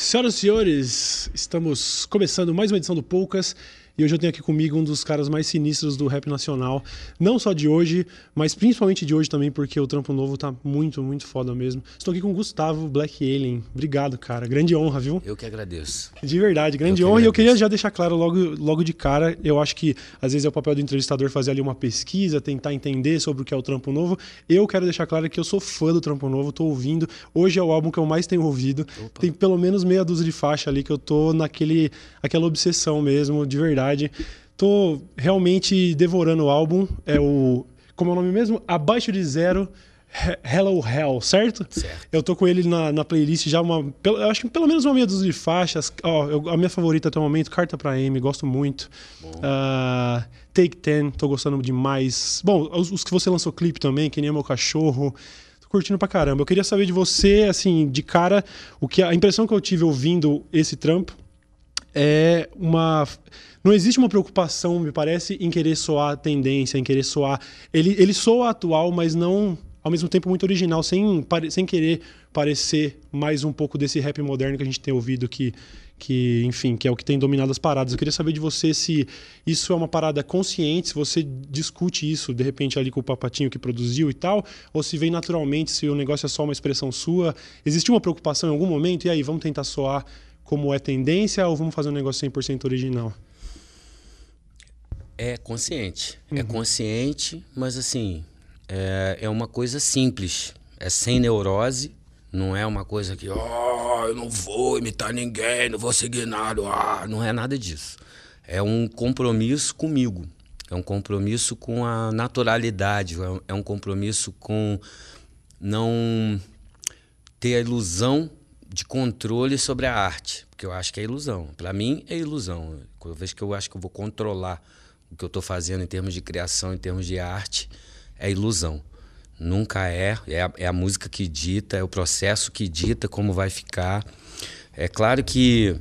Senhoras e senhores, estamos começando mais uma edição do Poucas. E hoje eu tenho aqui comigo um dos caras mais sinistros do rap nacional. Não só de hoje, mas principalmente de hoje também, porque o trampo novo tá muito, muito foda mesmo. Estou aqui com o Gustavo Black Alien. Obrigado, cara. Grande honra, viu? Eu que agradeço. De verdade, grande honra. E eu queria já deixar claro logo, logo de cara, eu acho que às vezes é o papel do entrevistador fazer ali uma pesquisa, tentar entender sobre o que é o trampo novo. Eu quero deixar claro que eu sou fã do trampo novo, tô ouvindo. Hoje é o álbum que eu mais tenho ouvido. Opa. Tem pelo menos meia dúzia de faixa ali que eu tô naquele aquela obsessão mesmo, de verdade verdade. Tô realmente devorando o álbum. É o. Como é o nome mesmo? Abaixo de Zero. Hello Hell, certo? Certo. Eu tô com ele na, na playlist já uma. Eu acho que pelo menos uma meia dúzia de faixas. Ó, eu, a minha favorita até o momento, Carta pra M, gosto muito. Uh, Take Ten, tô gostando demais. Bom, os, os, que você lançou clipe também, que nem meu cachorro. Tô curtindo pra caramba. Eu queria saber de você, assim, de cara, o que a impressão que eu tive ouvindo esse trampo é uma. Não existe uma preocupação, me parece, em querer soar tendência, em querer soar. Ele, ele soa atual, mas não ao mesmo tempo muito original, sem, sem querer parecer mais um pouco desse rap moderno que a gente tem ouvido que, que, enfim, que é o que tem dominado as paradas. Eu queria saber de você se isso é uma parada consciente, se você discute isso de repente ali com o papatinho que produziu e tal, ou se vem naturalmente, se o negócio é só uma expressão sua. Existe uma preocupação em algum momento? E aí, vamos tentar soar como é tendência ou vamos fazer um negócio 100% original? É consciente. É uhum. É consciente, mas assim, é, é uma coisa simples. É sem neurose, não é uma coisa que, ó, oh, eu não vou imitar ninguém, não vou seguir nada, ah, não é nada disso. É um compromisso comigo. É um compromisso com a naturalidade, é um compromisso com não ter a ilusão de controle sobre a arte, porque eu acho que é ilusão. Para mim é ilusão. Cada vez que eu acho que eu vou controlar o que eu estou fazendo em termos de criação, em termos de arte, é ilusão. Nunca é. É a, é a música que dita, é o processo que dita como vai ficar. É claro que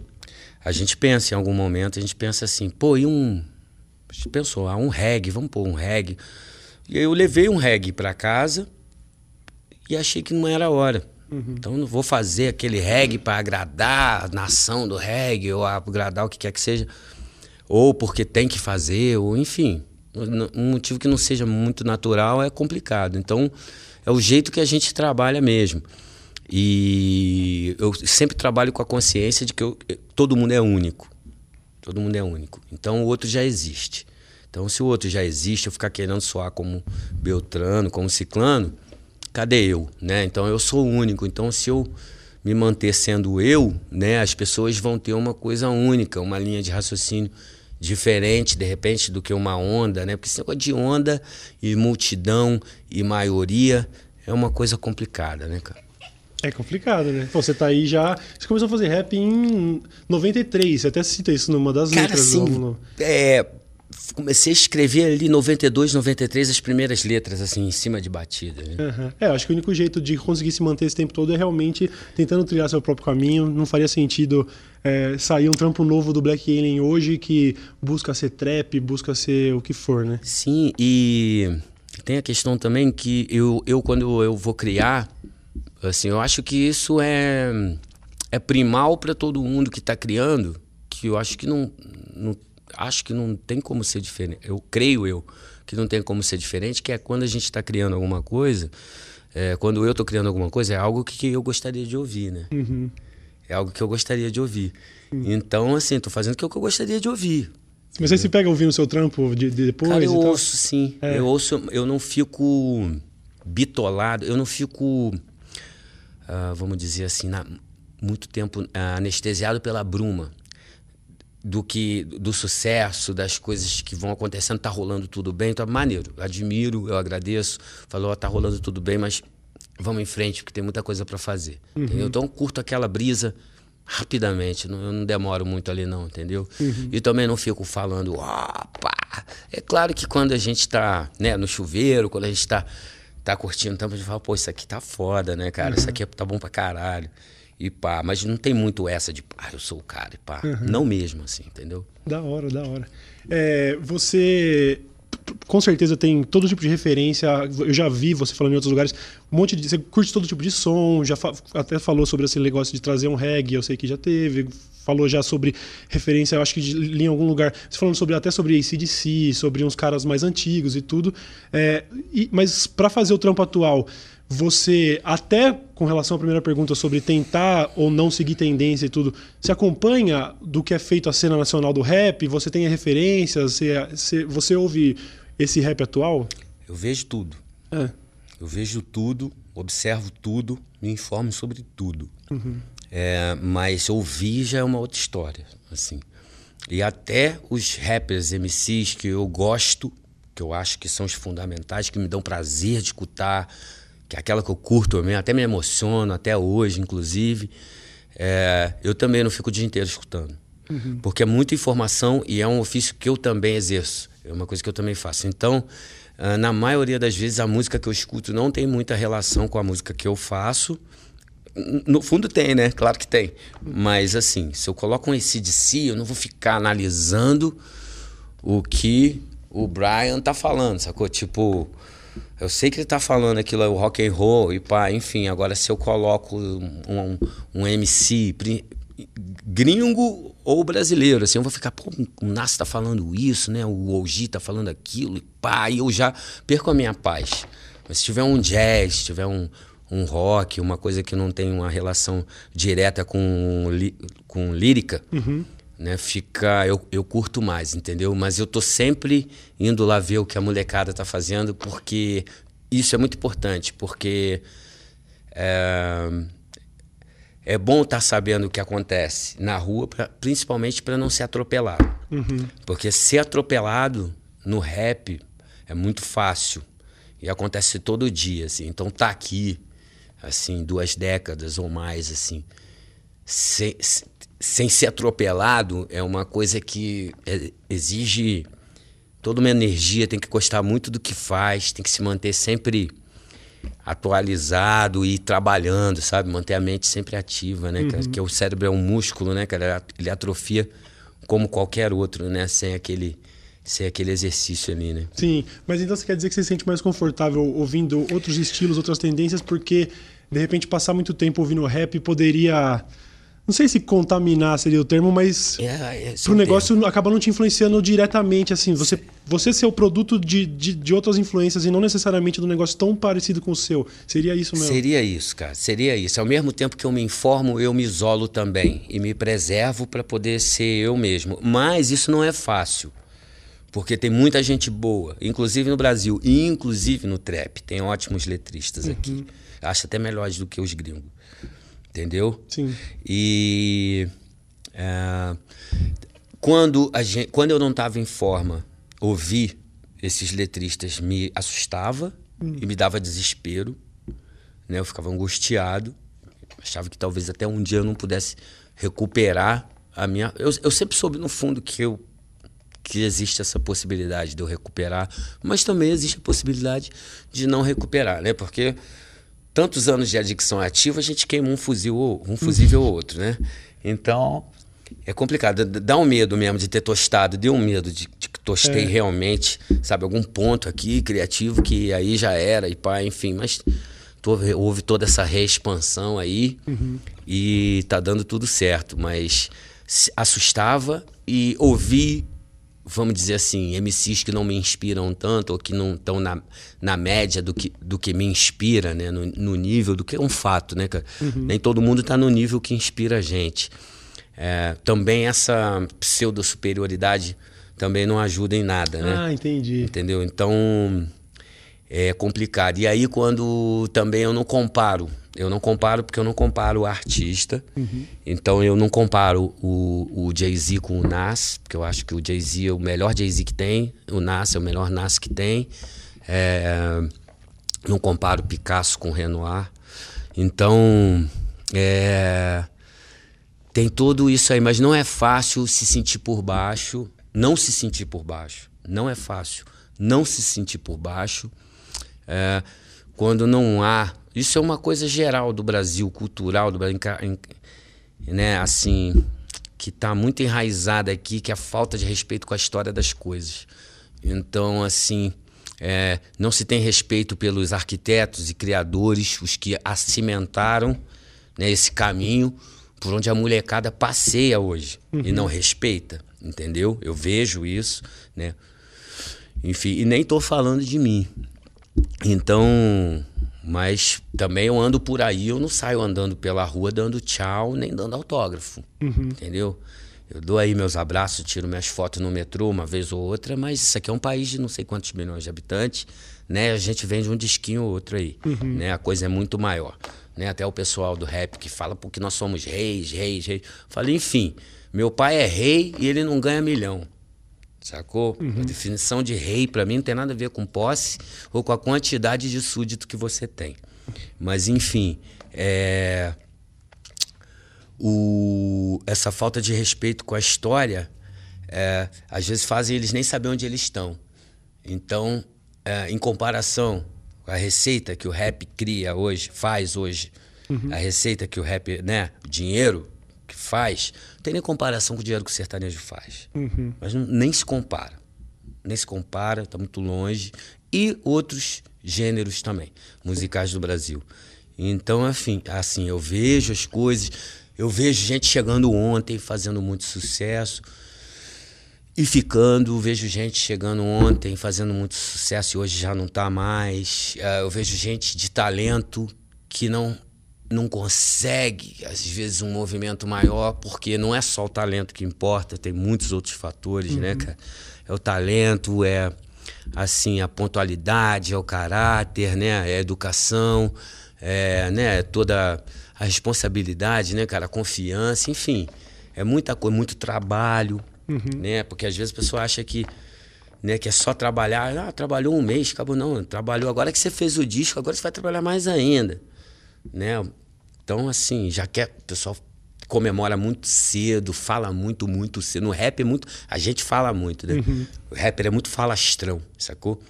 a gente pensa em algum momento, a gente pensa assim, pô, e um. A gente pensou, ah, um reggae, vamos pôr um reggae. E aí eu levei um reggae para casa e achei que não era a hora. Uhum. Então não vou fazer aquele reggae para agradar a nação do reggae ou agradar o que quer que seja, ou porque tem que fazer, ou enfim. Um motivo que não seja muito natural é complicado. Então é o jeito que a gente trabalha mesmo. E eu sempre trabalho com a consciência de que eu, todo mundo é único. Todo mundo é único. Então o outro já existe. Então se o outro já existe, eu ficar querendo soar como Beltrano, como Ciclano, cadê eu, né? Então eu sou único. Então se eu me manter sendo eu, né, as pessoas vão ter uma coisa única, uma linha de raciocínio diferente de repente do que uma onda, né? Porque esse negócio de onda e multidão e maioria é uma coisa complicada, né, cara? É complicado, né? Pô, você tá aí já. Você começou a fazer rap em 93, você até cita isso numa das cara, letras. Assim, no... É, comecei a escrever ali 92, 93 as primeiras letras assim em cima de batida. Né? Uhum. É, acho que o único jeito de conseguir se manter esse tempo todo é realmente tentando trilhar seu próprio caminho. Não faria sentido é, sair um trampo novo do Black Alien hoje que busca ser trap, busca ser o que for, né? Sim, e tem a questão também que eu, eu quando eu vou criar, assim, eu acho que isso é é primal para todo mundo que está criando, que eu acho que não, não acho que não tem como ser diferente. Eu creio eu que não tem como ser diferente, que é quando a gente está criando alguma coisa, é, quando eu estou criando alguma coisa, é algo que eu gostaria de ouvir, né? Uhum. É algo que eu gostaria de ouvir. Uhum. Então, assim, estou fazendo o que eu gostaria de ouvir. Mas você se pega ouvindo o seu trampo de, de depois? Cara, eu ouço, sim. É. Eu ouço, eu não fico bitolado, eu não fico, uh, vamos dizer assim, na, muito tempo uh, anestesiado pela bruma do que do sucesso, das coisas que vão acontecendo, tá rolando tudo bem, tá maneiro. Admiro, eu agradeço. Falou, tá rolando tudo bem, mas vamos em frente, porque tem muita coisa para fazer. Uhum. Entendeu? Então curto aquela brisa rapidamente, não, eu não demoro muito ali não, entendeu? Uhum. E também não fico falando, opa. É claro que quando a gente tá, né, no chuveiro, quando a gente tá tá curtindo, então a gente fala, pô, isso aqui tá foda, né, cara? Uhum. Isso aqui tá bom pra caralho e pá. Mas não tem muito essa de, pá, eu sou o cara e pá. Uhum. Não mesmo, assim, entendeu? Da hora, da hora. É, você com certeza tem todo tipo de referência. Eu já vi você falando em outros lugares, um monte de. Você curte todo tipo de som, já fa até falou sobre esse negócio de trazer um reggae, eu sei que já teve. Falou já sobre referência, eu acho que li em algum lugar. Você falando sobre, até sobre ACDC, sobre uns caras mais antigos e tudo. É, e, mas para fazer o trampo atual, você, até com relação à primeira pergunta sobre tentar ou não seguir tendência e tudo, se acompanha do que é feito a cena nacional do rap? Você tem referências? Você, você, ouve esse rap atual? Eu vejo tudo. É. Eu vejo tudo, observo tudo, me informo sobre tudo. Uhum. É, mas ouvir já é uma outra história, assim. E até os rappers, MCs que eu gosto, que eu acho que são os fundamentais, que me dão prazer de escutar, que é aquela que eu curto mesmo, até me emociono, até hoje, inclusive. É, eu também não fico o dia inteiro escutando. Uhum. Porque é muita informação e é um ofício que eu também exerço. É uma coisa que eu também faço. Então, uh, na maioria das vezes, a música que eu escuto não tem muita relação com a música que eu faço. No fundo tem, né? Claro que tem. Mas assim, se eu coloco um ACDC, eu não vou ficar analisando o que o Brian tá falando, sacou? Tipo, eu sei que ele tá falando aquilo, o rock and roll e pá, enfim. Agora, se eu coloco um, um, um MC gringo ou brasileiro, assim, eu vou ficar, pô, o Nas tá falando isso, né? O OG tá falando aquilo e pá, e eu já perco a minha paz. Mas se tiver um jazz, se tiver um, um rock, uma coisa que não tem uma relação direta com, com lírica, uhum né, fica eu, eu curto mais, entendeu? Mas eu tô sempre indo lá ver o que a molecada tá fazendo, porque isso é muito importante, porque é, é bom estar tá sabendo o que acontece na rua, pra, principalmente para não ser atropelado. Uhum. Porque ser atropelado no rap é muito fácil e acontece todo dia, assim. Então tá aqui, assim, duas décadas ou mais, assim, sem, sem ser atropelado é uma coisa que é, exige toda uma energia, tem que gostar muito do que faz, tem que se manter sempre atualizado e trabalhando, sabe? Manter a mente sempre ativa, né? Uhum. Que o cérebro é um músculo, né, cara? Ele atrofia como qualquer outro, né? Sem aquele sem aquele exercício ali, né? Sim, mas então você quer dizer que você se sente mais confortável ouvindo outros estilos, outras tendências, porque de repente passar muito tempo ouvindo rap poderia não sei se contaminar seria o termo, mas é, é, pro negócio termo. acaba não te influenciando diretamente, assim. Você, você ser o produto de, de, de, outras influências e não necessariamente do negócio tão parecido com o seu. Seria isso mesmo? Seria isso, cara. Seria isso. Ao mesmo tempo que eu me informo, eu me isolo também. E me preservo para poder ser eu mesmo. Mas isso não é fácil. Porque tem muita gente boa, inclusive no Brasil, e inclusive no trap. Tem ótimos letristas uhum. aqui. Acho até melhores do que os gringos entendeu? Sim. E é, quando, a gente, quando eu não estava em forma, ouvir esses letristas me assustava hum. e me dava desespero, né? Eu ficava angustiado, achava que talvez até um dia eu não pudesse recuperar a minha. Eu, eu sempre soube no fundo que eu que existe essa possibilidade de eu recuperar, mas também existe a possibilidade de não recuperar, né? Porque tantos anos de adicção ativa, a gente queima um fuzil, um fusível ou outro, né? Então, é complicado. Dá um medo mesmo de ter tostado, deu um medo de, de que tostei é. realmente, sabe, algum ponto aqui criativo que aí já era e pá, enfim, mas houve toda essa reexpansão aí uhum. e tá dando tudo certo, mas assustava e ouvi vamos dizer assim, MCs que não me inspiram tanto, ou que não estão na, na média do que, do que me inspira, né? No, no nível do que é um fato, né, Uhum. Nem todo mundo está no nível que inspira a gente. É, também essa pseudo-superioridade também não ajuda em nada, né? Ah, entendi. Entendeu? Então, é complicado. E aí, quando também eu não comparo eu não comparo porque eu não comparo o artista. Uhum. Então eu não comparo o, o Jay-Z com o Nas, porque eu acho que o Jay-Z é o melhor Jay-Z que tem, o Nas é o melhor Nas que tem. É, não comparo Picasso com Renoir. Então, é, tem tudo isso aí, mas não é fácil se sentir por baixo, não se sentir por baixo. Não é fácil não se sentir por baixo. É, quando não há isso é uma coisa geral do Brasil, cultural do Brasil, né? Assim, que está muito enraizada aqui, que é a falta de respeito com a história das coisas. Então, assim, é, não se tem respeito pelos arquitetos e criadores, os que acimentaram né, esse caminho por onde a molecada passeia hoje uhum. e não respeita, entendeu? Eu vejo isso, né? Enfim, e nem estou falando de mim. Então, mas também eu ando por aí, eu não saio andando pela rua dando tchau, nem dando autógrafo, uhum. entendeu? Eu dou aí meus abraços, tiro minhas fotos no metrô uma vez ou outra, mas isso aqui é um país de não sei quantos milhões de habitantes, né? A gente vende um disquinho ou outro aí, uhum. né? A coisa é muito maior, né? Até o pessoal do rap que fala porque nós somos reis, reis, reis. Falei, enfim, meu pai é rei e ele não ganha milhão. Sacou? Uhum. A definição de rei para mim não tem nada a ver com posse ou com a quantidade de súdito que você tem. Mas enfim, é o, essa falta de respeito com a história, é, às vezes fazem eles nem saber onde eles estão. Então, é, em comparação com a receita que o rap cria hoje, faz hoje, uhum. a receita que o rap, né, o dinheiro que faz, não tem nem comparação com o dinheiro que o sertanejo faz. Uhum. Mas não, nem se compara. Nem se compara, está muito longe. E outros gêneros também, musicais do Brasil. Então, enfim, assim, eu vejo as coisas eu vejo gente chegando ontem, fazendo muito sucesso e ficando. Vejo gente chegando ontem, fazendo muito sucesso e hoje já não está mais. Uh, eu vejo gente de talento que não não consegue, às vezes, um movimento maior, porque não é só o talento que importa, tem muitos outros fatores, né, uhum. né, cara? É o talento, é assim, a pontualidade, é o caráter, né? É a educação, é, né, toda a responsabilidade, né, cara, a confiança, enfim. É muita coisa, muito trabalho, uhum. né? Porque às vezes a pessoa acha que, né, que é só trabalhar, ah, trabalhou um mês, acabou não, trabalhou agora que você fez o disco, agora você vai trabalhar mais ainda, né? Então assim, já quer, o pessoal comemora muito cedo, fala muito, muito cedo. No rap é muito, a gente fala muito, né? Uhum. O rapper é muito falastrão, sacou?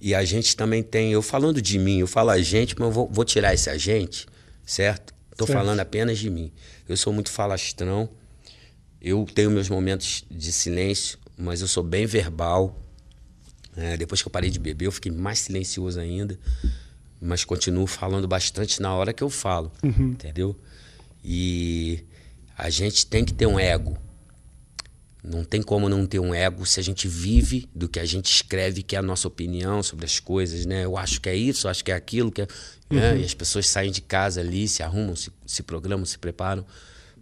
E a gente também tem, eu falando de mim, eu falo a gente, mas eu vou, vou tirar esse a gente, certo? Estou falando apenas de mim. Eu sou muito falastrão. Eu tenho meus momentos de silêncio, mas eu sou bem verbal. É, depois que eu parei de beber, eu fiquei mais silencioso ainda. Mas continuo falando bastante na hora que eu falo, uhum. entendeu? E a gente tem que ter um ego. Não tem como não ter um ego se a gente vive do que a gente escreve, que é a nossa opinião sobre as coisas, né? Eu acho que é isso, eu acho que é aquilo, que é... Né? Uhum. E as pessoas saem de casa ali, se arrumam, se, se programam, se preparam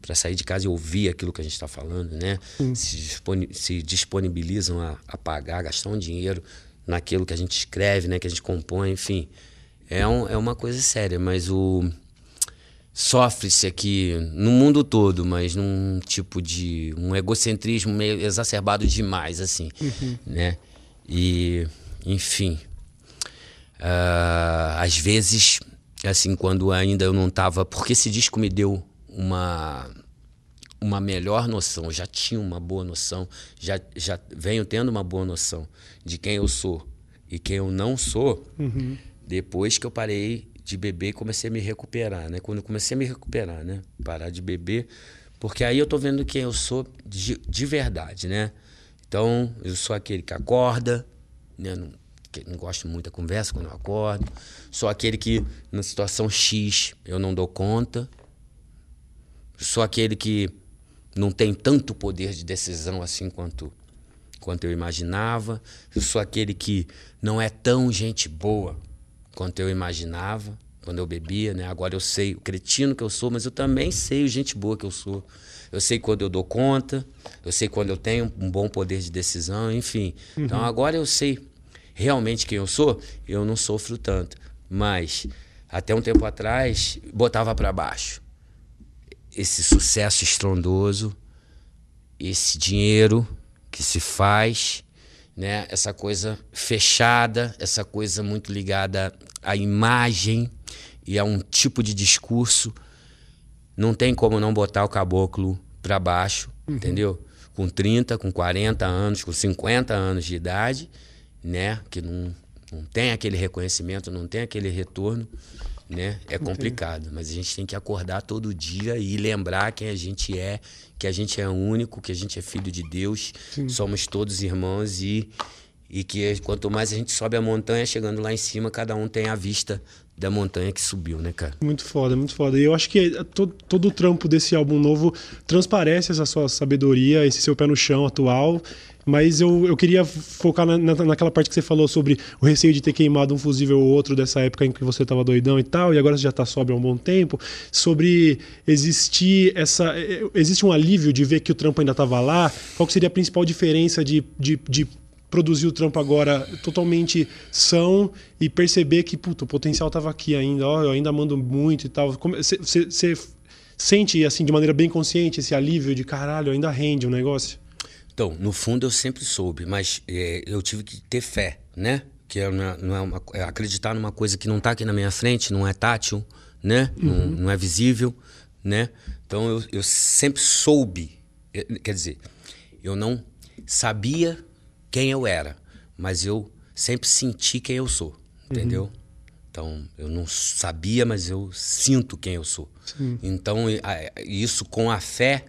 para sair de casa e ouvir aquilo que a gente está falando, né? Uhum. Se, se, disponibilizam a, a, pagar, gastar um dinheiro naquilo que a gente escreve, né? Que a gente compõe, enfim. É, um, é uma coisa séria, mas o sofre-se aqui no mundo todo, mas num tipo de um egocentrismo meio exacerbado demais, assim, uhum. né? E, enfim, uh, às vezes, assim, quando ainda eu não estava, porque esse disco me deu uma uma melhor noção, eu já tinha uma boa noção, já, já venho tendo uma boa noção de quem eu sou e quem eu não sou, uhum. Depois que eu parei de beber comecei a me recuperar, né? Quando eu comecei a me recuperar, né? Parar de beber, porque aí eu tô vendo quem eu sou de, de verdade, né? Então, eu sou aquele que acorda, né? Não, que não gosto muito da conversa quando eu acordo. Sou aquele que, na situação X, eu não dou conta. Sou aquele que não tem tanto poder de decisão assim quanto, quanto eu imaginava. Eu sou aquele que não é tão gente boa quanto eu imaginava quando eu bebia, né? Agora eu sei o cretino que eu sou, mas eu também sei o gente boa que eu sou. Eu sei quando eu dou conta, eu sei quando eu tenho um bom poder de decisão, enfim. Uhum. Então agora eu sei realmente quem eu sou, eu não sofro tanto. Mas até um tempo atrás botava para baixo esse sucesso estrondoso, esse dinheiro que se faz né? Essa coisa fechada, essa coisa muito ligada à imagem e a um tipo de discurso. Não tem como não botar o caboclo para baixo, uhum. entendeu? Com 30, com 40 anos, com 50 anos de idade, né? Que não, não tem aquele reconhecimento, não tem aquele retorno, né? É complicado, mas a gente tem que acordar todo dia e lembrar quem a gente é que a gente é único, que a gente é filho de Deus, Sim. somos todos irmãos e, E que quanto mais a gente sobe a montanha, chegando lá em cima, cada um tem a vista da montanha que subiu, né, cara? Muito foda, muito foda. E eu acho que todo, todo o trampo desse álbum novo transparece essa sua sabedoria, esse seu pé no chão atual. Mas eu, eu queria focar na, na, naquela parte que você falou sobre o receio de ter queimado um fusível ou outro dessa época em que você estava doidão e tal, e agora você já está sóbrio há um bom tempo, sobre existir essa. Existe um alívio de ver que o trampo ainda estava lá? Qual seria a principal diferença de, de, de produzir o trampo agora totalmente são e perceber que puta, o potencial estava aqui ainda, ó, eu ainda mando muito e tal. Você sente assim de maneira bem consciente esse alívio de caralho, ainda rende o negócio? Então, no fundo eu sempre soube, mas é, eu tive que ter fé, né? Que é, não é, não é uma, é acreditar numa coisa que não está aqui na minha frente, não é tátil, né? Uhum. Não, não, é visível, né? Então eu, eu sempre soube, é, quer dizer, eu não sabia quem eu era, mas eu sempre senti quem eu sou, entendeu? Uhum. Então, eu não sabia, mas eu sinto quem eu sou. Sim. Então, isso com a fé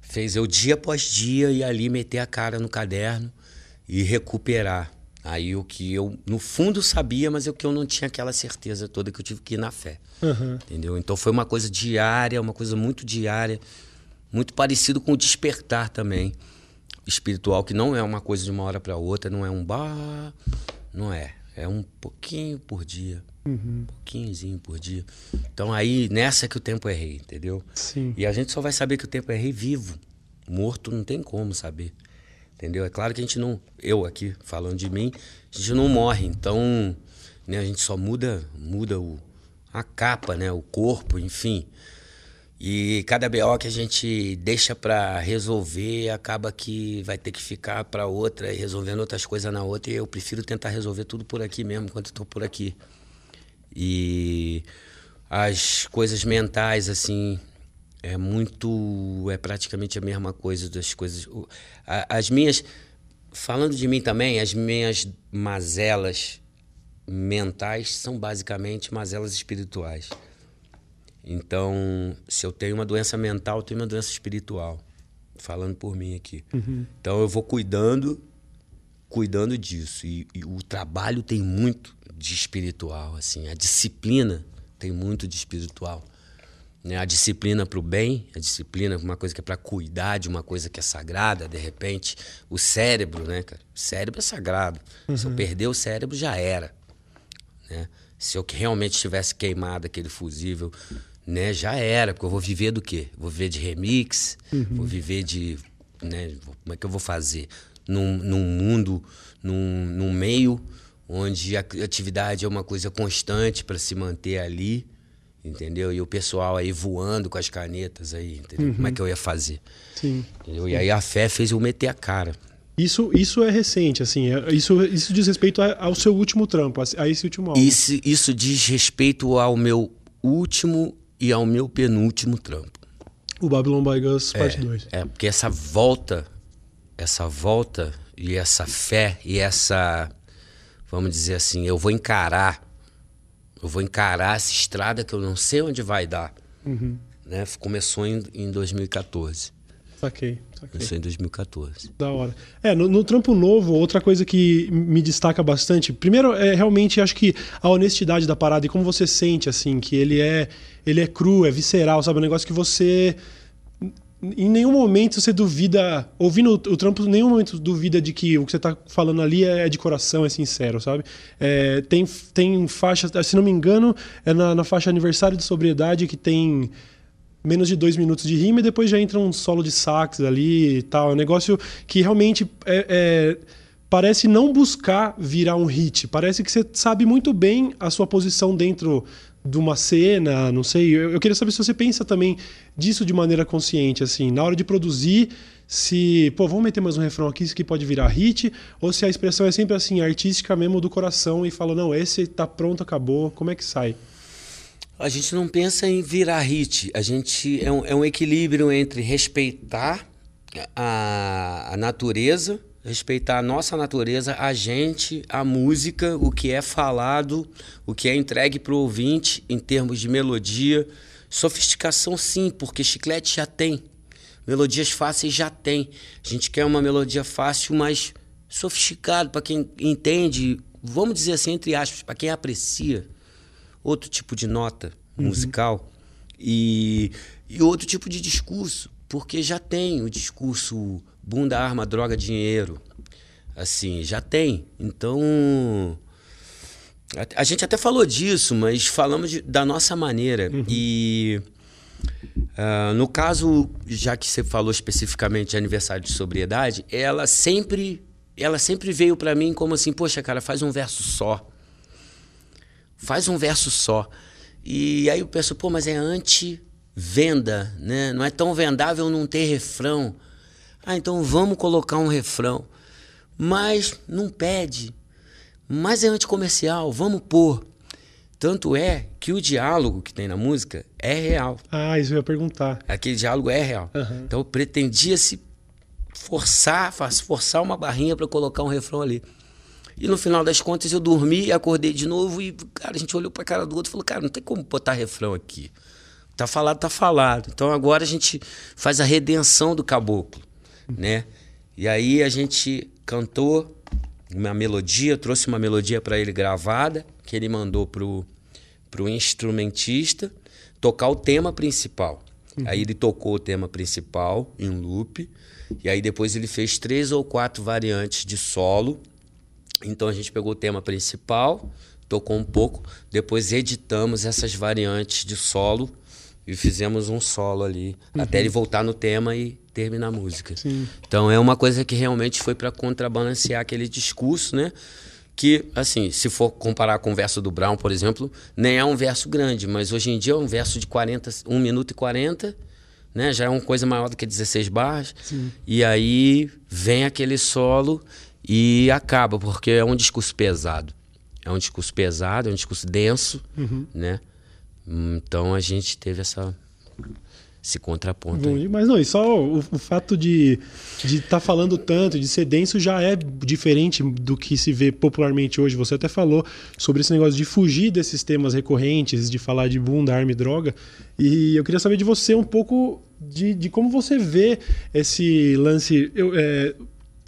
fez eu dia após dia ir ali meter a cara no caderno e recuperar. Aí o que eu, no fundo, sabia, mas o que eu não tinha aquela certeza toda que eu tive que ir na fé. Uhum. Entendeu? Então foi uma coisa diária, uma coisa muito diária, muito parecido com o despertar também espiritual, que não é uma coisa de uma hora para outra, não é um bah, não é. É um pouquinho por dia. Uhum. Um pouquinhozinho por dia. Então aí, nessa que o tempo é rei, entendeu? Sim. E a gente só vai saber que o tempo é rei vivo. Morto não tem como saber. Entendeu? É claro que a gente não. Eu aqui, falando de mim, a gente não morre. Então, né, a gente só muda, muda o, a capa, né? O corpo, enfim. E cada BO que a gente deixa para resolver acaba que vai ter que ficar para outra e resolvendo outras coisas na outra. E eu prefiro tentar resolver tudo por aqui mesmo, enquanto estou por aqui. E as coisas mentais, assim, é muito. É praticamente a mesma coisa das coisas. As minhas. Falando de mim também, as minhas mazelas mentais são basicamente mazelas espirituais. Então, se eu tenho uma doença mental, eu tenho uma doença espiritual. Falando por mim aqui. Uhum. Então, eu vou cuidando, cuidando disso. E, e, o trabalho tem muito de espiritual, assim. A disciplina tem muito de espiritual. Né? A disciplina para o bem, a disciplina uma coisa que é para cuidar de uma coisa que é sagrada, de repente. O cérebro, né, cara? O cérebro é sagrado. Uhum. Se eu uhum. perder o cérebro, já era. Né? Se eu realmente tivesse queimado aquele fusível né, já era, porque eu vou viver do quê? Vou viver de remix, uhum. vou viver de. Né, como é que eu vou fazer? Num, num mundo, num, num meio onde a atividade é uma coisa constante para se manter ali, entendeu? E o pessoal aí voando com as canetas aí, entendeu? Uhum. Como é uhum. que eu ia fazer? Sim. Entendeu? E aí a fé fez eu meter a cara. Isso, isso é recente, assim, é, isso, isso diz respeito ao seu último trampo, a esse último álbum. Isso, isso diz respeito ao meu último e ao meu penúltimo trampo. O Babylon by Gus, parte 2. É, é, porque essa volta, essa volta e essa fé e essa, vamos dizer assim, eu vou encarar, eu vou encarar essa estrada que eu não sei onde vai dar. Uhum. Né? Começou em, em 2014. Saquei. Isso em 2014. Da hora. É, no, no, Trampo Novo, outra coisa que me destaca bastante, primeiro é realmente acho que a honestidade da parada e como você sente, assim, que ele é, ele é cru, é visceral, sabe? Um negócio que você. Em nenhum momento você duvida, ouvindo o, trampo, em nenhum momento duvida de que o que você está falando ali é, é, de coração, é sincero, sabe? É, tem, tem faixas, se não me engano, é na, na faixa aniversário de sobriedade que tem menos de dois minutos de rima e depois já entra um solo de sax ali e tal. É um negócio que realmente é, é, parece não buscar virar um hit. Parece que você sabe muito bem a sua posição dentro de uma cena, não sei. Eu, eu queria saber se você pensa também disso de maneira consciente, assim, na hora de produzir, se, pô, vamos meter mais um refrão aqui, isso aqui pode virar hit, ou se a expressão é sempre assim, artística mesmo do coração e fala, não, esse tá pronto, acabou, como é que sai? A gente não pensa em virar hit, a gente é um, é um equilíbrio entre respeitar a, a natureza, respeitar a nossa natureza, a gente, a música, o que é falado, o que é entregue para o ouvinte em termos de melodia. Sofisticação, sim, porque chiclete já tem. Melodias fáceis já tem. A gente quer uma melodia fácil, mas sofisticado para quem entende, vamos dizer assim, entre aspas, para quem aprecia outro tipo de nota uhum. musical e, e outro tipo de discurso, porque já tem o discurso bunda, arma, droga, dinheiro. Assim, já tem. Então. A, a gente até falou disso, mas falamos de, da nossa maneira. Uhum. E. Uh, no caso, já que você falou especificamente de aniversário de sobriedade, ela sempre, ela sempre veio para mim como assim, poxa, cara, faz um verso só. Faz um verso só. E aí eu penso, pô, mas é anti-venda, né? Não é tão vendável não ter refrão. Ah, então vamos colocar um refrão. Mas não pede. Mas é anticomercial, vamos pôr. Tanto é que o diálogo que tem na música é real. Ah, isso eu ia perguntar. Aquele diálogo é real. Uhum. Então pretendia se forçar, forçar uma barrinha para colocar um refrão ali. E no final das contas eu dormi, acordei de novo e, cara, a gente olhou pra cara do outro e falou, cara, não tem como botar refrão aqui. Tá falado, tá falado. Então agora a gente faz a redenção do caboclo, né? E aí a gente cantou uma melodia, trouxe uma melodia para ele gravada, que ele mandou pro, pro instrumentista tocar o tema principal. Uhum. Aí ele tocou o tema principal em loop, e aí depois ele fez três ou quatro variantes de solo então a gente pegou o tema principal, tocou um pouco, depois editamos essas variantes de solo e fizemos um solo ali, uhum. até ele voltar no tema e terminar a música. Sim. Então é uma coisa que realmente foi para contrabalancear aquele discurso, né? Que, assim, se for comparar com o verso do Brown, por exemplo, nem é um verso grande, mas hoje em dia é um verso de 40, 1 minuto e 40, né? Já é uma coisa maior do que 16 barras. Sim. E aí vem aquele solo e acaba, porque é um discurso pesado. É um discurso pesado, é um discurso denso, uhum. né? Então a gente teve essa esse contraponto. Bom, mas não, e só o, o fato de estar tá falando tanto, de ser denso, já é diferente do que se vê popularmente hoje. Você até falou sobre esse negócio de fugir desses temas recorrentes, de falar de bunda, arma e droga. E eu queria saber de você um pouco de, de como você vê esse lance. Eu, é,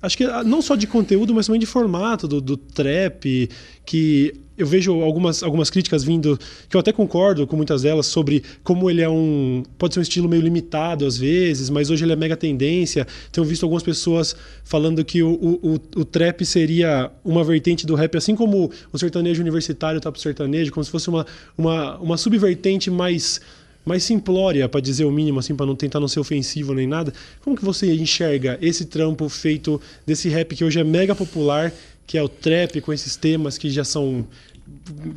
acho que ah, não só de conteúdo, mas também de formato do, do trap, que eu vejo algumas, algumas críticas vindo, que eu até concordo com muitas delas, sobre como ele é um. pode ser um estilo meio limitado às vezes, mas hoje ele é mega tendência. Tenho visto algumas pessoas falando que o, o, o trap seria uma vertente do rap, assim como o sertanejo universitário tá pro sertanejo, como se fosse uma, uma, uma subvertente mais mais simplória, para dizer o mínimo, assim, para não tentar não ser ofensivo nem nada. Como que você enxerga esse trampo feito desse rap que hoje é mega popular, que é o trap, com esses temas que já são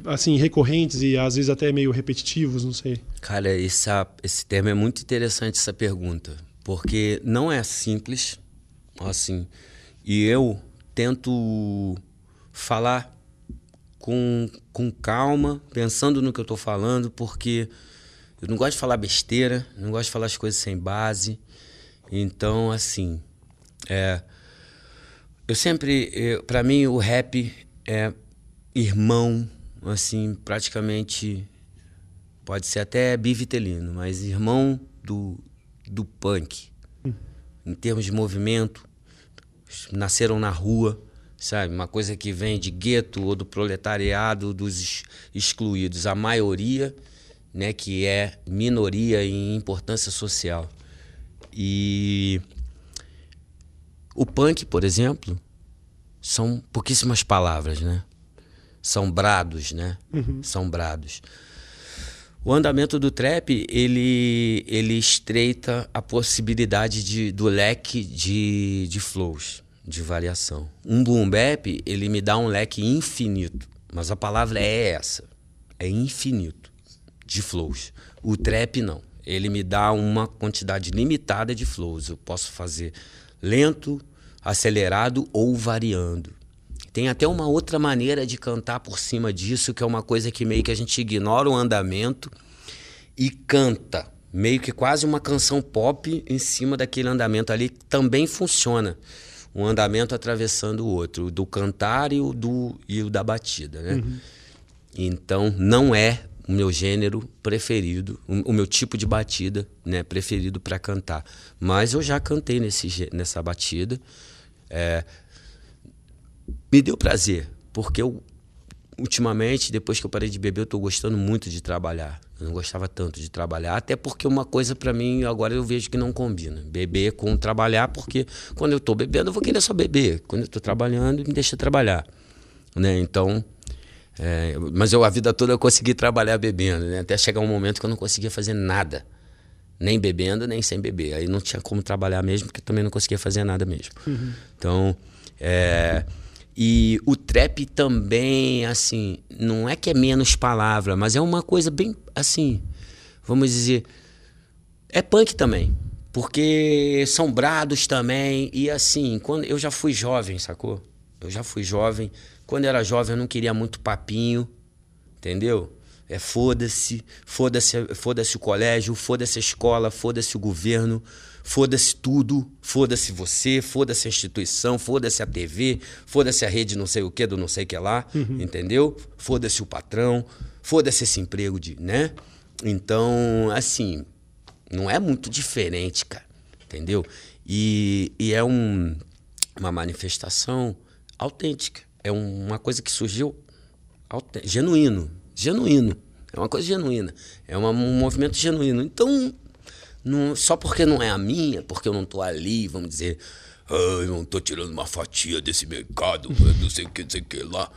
assim recorrentes e às vezes até meio repetitivos, não sei. Cara, essa, esse termo é muito interessante essa pergunta, porque não é simples, assim. E eu tento falar com, com calma, pensando no que eu estou falando, porque eu não gosto de falar besteira, não gosto de falar as coisas sem base. Então, assim, é, eu sempre, para mim, o rap é irmão, assim, praticamente, pode ser até bivitelino, mas irmão do, do punk. Hum. Em termos de movimento, nasceram na rua, sabe? Uma coisa que vem de gueto ou do proletariado dos excluídos. A maioria né, que é minoria em importância social. E o punk, por exemplo, são pouquíssimas palavras, né? São brados, né? Uhum. São brados. O andamento do trap, ele, ele estreita a possibilidade de, do leque de, de flows, de variação. Um boom bap, ele me dá um leque infinito, mas a palavra é essa, é infinito de flows. O trap não. Ele me dá uma quantidade limitada de flows. Eu posso fazer lento, acelerado ou variando. Tem até uma outra maneira de cantar por cima disso, que é uma coisa que meio que a gente ignora o andamento e canta. Meio que quase uma canção pop em cima daquele andamento ali, também funciona. Um andamento atravessando o outro, do cantar e o, do, e o da batida, né? Uhum. Então, não é o meu gênero preferido, o, meu tipo de batida né, preferido para cantar. Mas eu já cantei nesse, nessa batida. É, me deu prazer, porque eu ultimamente, depois que eu parei de beber, eu tô gostando muito de trabalhar. Eu não gostava tanto de trabalhar, até porque uma coisa para mim agora eu vejo que não combina. Beber com trabalhar, porque quando eu tô bebendo eu vou querer só beber. Quando eu tô trabalhando, me deixa trabalhar. Né? Então, é, mas eu a vida toda eu consegui trabalhar bebendo, né? até chegar um momento que eu não conseguia fazer nada. Nem bebendo, nem sem beber. Aí não tinha como trabalhar mesmo, porque também não conseguia fazer nada mesmo. Uhum. Então, é, e o trap também, assim, não é que é menos palavra, mas é uma coisa bem, assim, vamos dizer, é punk também. Porque são brados também. E assim, quando eu já fui jovem, sacou? Eu já fui jovem. Quando eu era jovem, eu não queria muito papinho, entendeu? É foda-se, foda-se, foda-se o colégio, foda-se a escola, foda-se o governo, Foda-se tudo, foda-se você, foda-se a instituição, foda-se a TV, foda-se a rede não sei o que do não sei o que lá, uhum. entendeu? Foda-se o patrão, foda-se esse emprego de, né? Então, assim, não é muito diferente, cara, entendeu? E, e é um, uma manifestação autêntica, é uma coisa que surgiu genuíno, genuíno, é uma coisa genuína, é uma, um movimento genuíno. Então, não, só porque não é a minha, porque eu não tô ali, vamos dizer, ah, eu não tô tirando uma fatia desse mercado, não sei o que, não sei o que lá.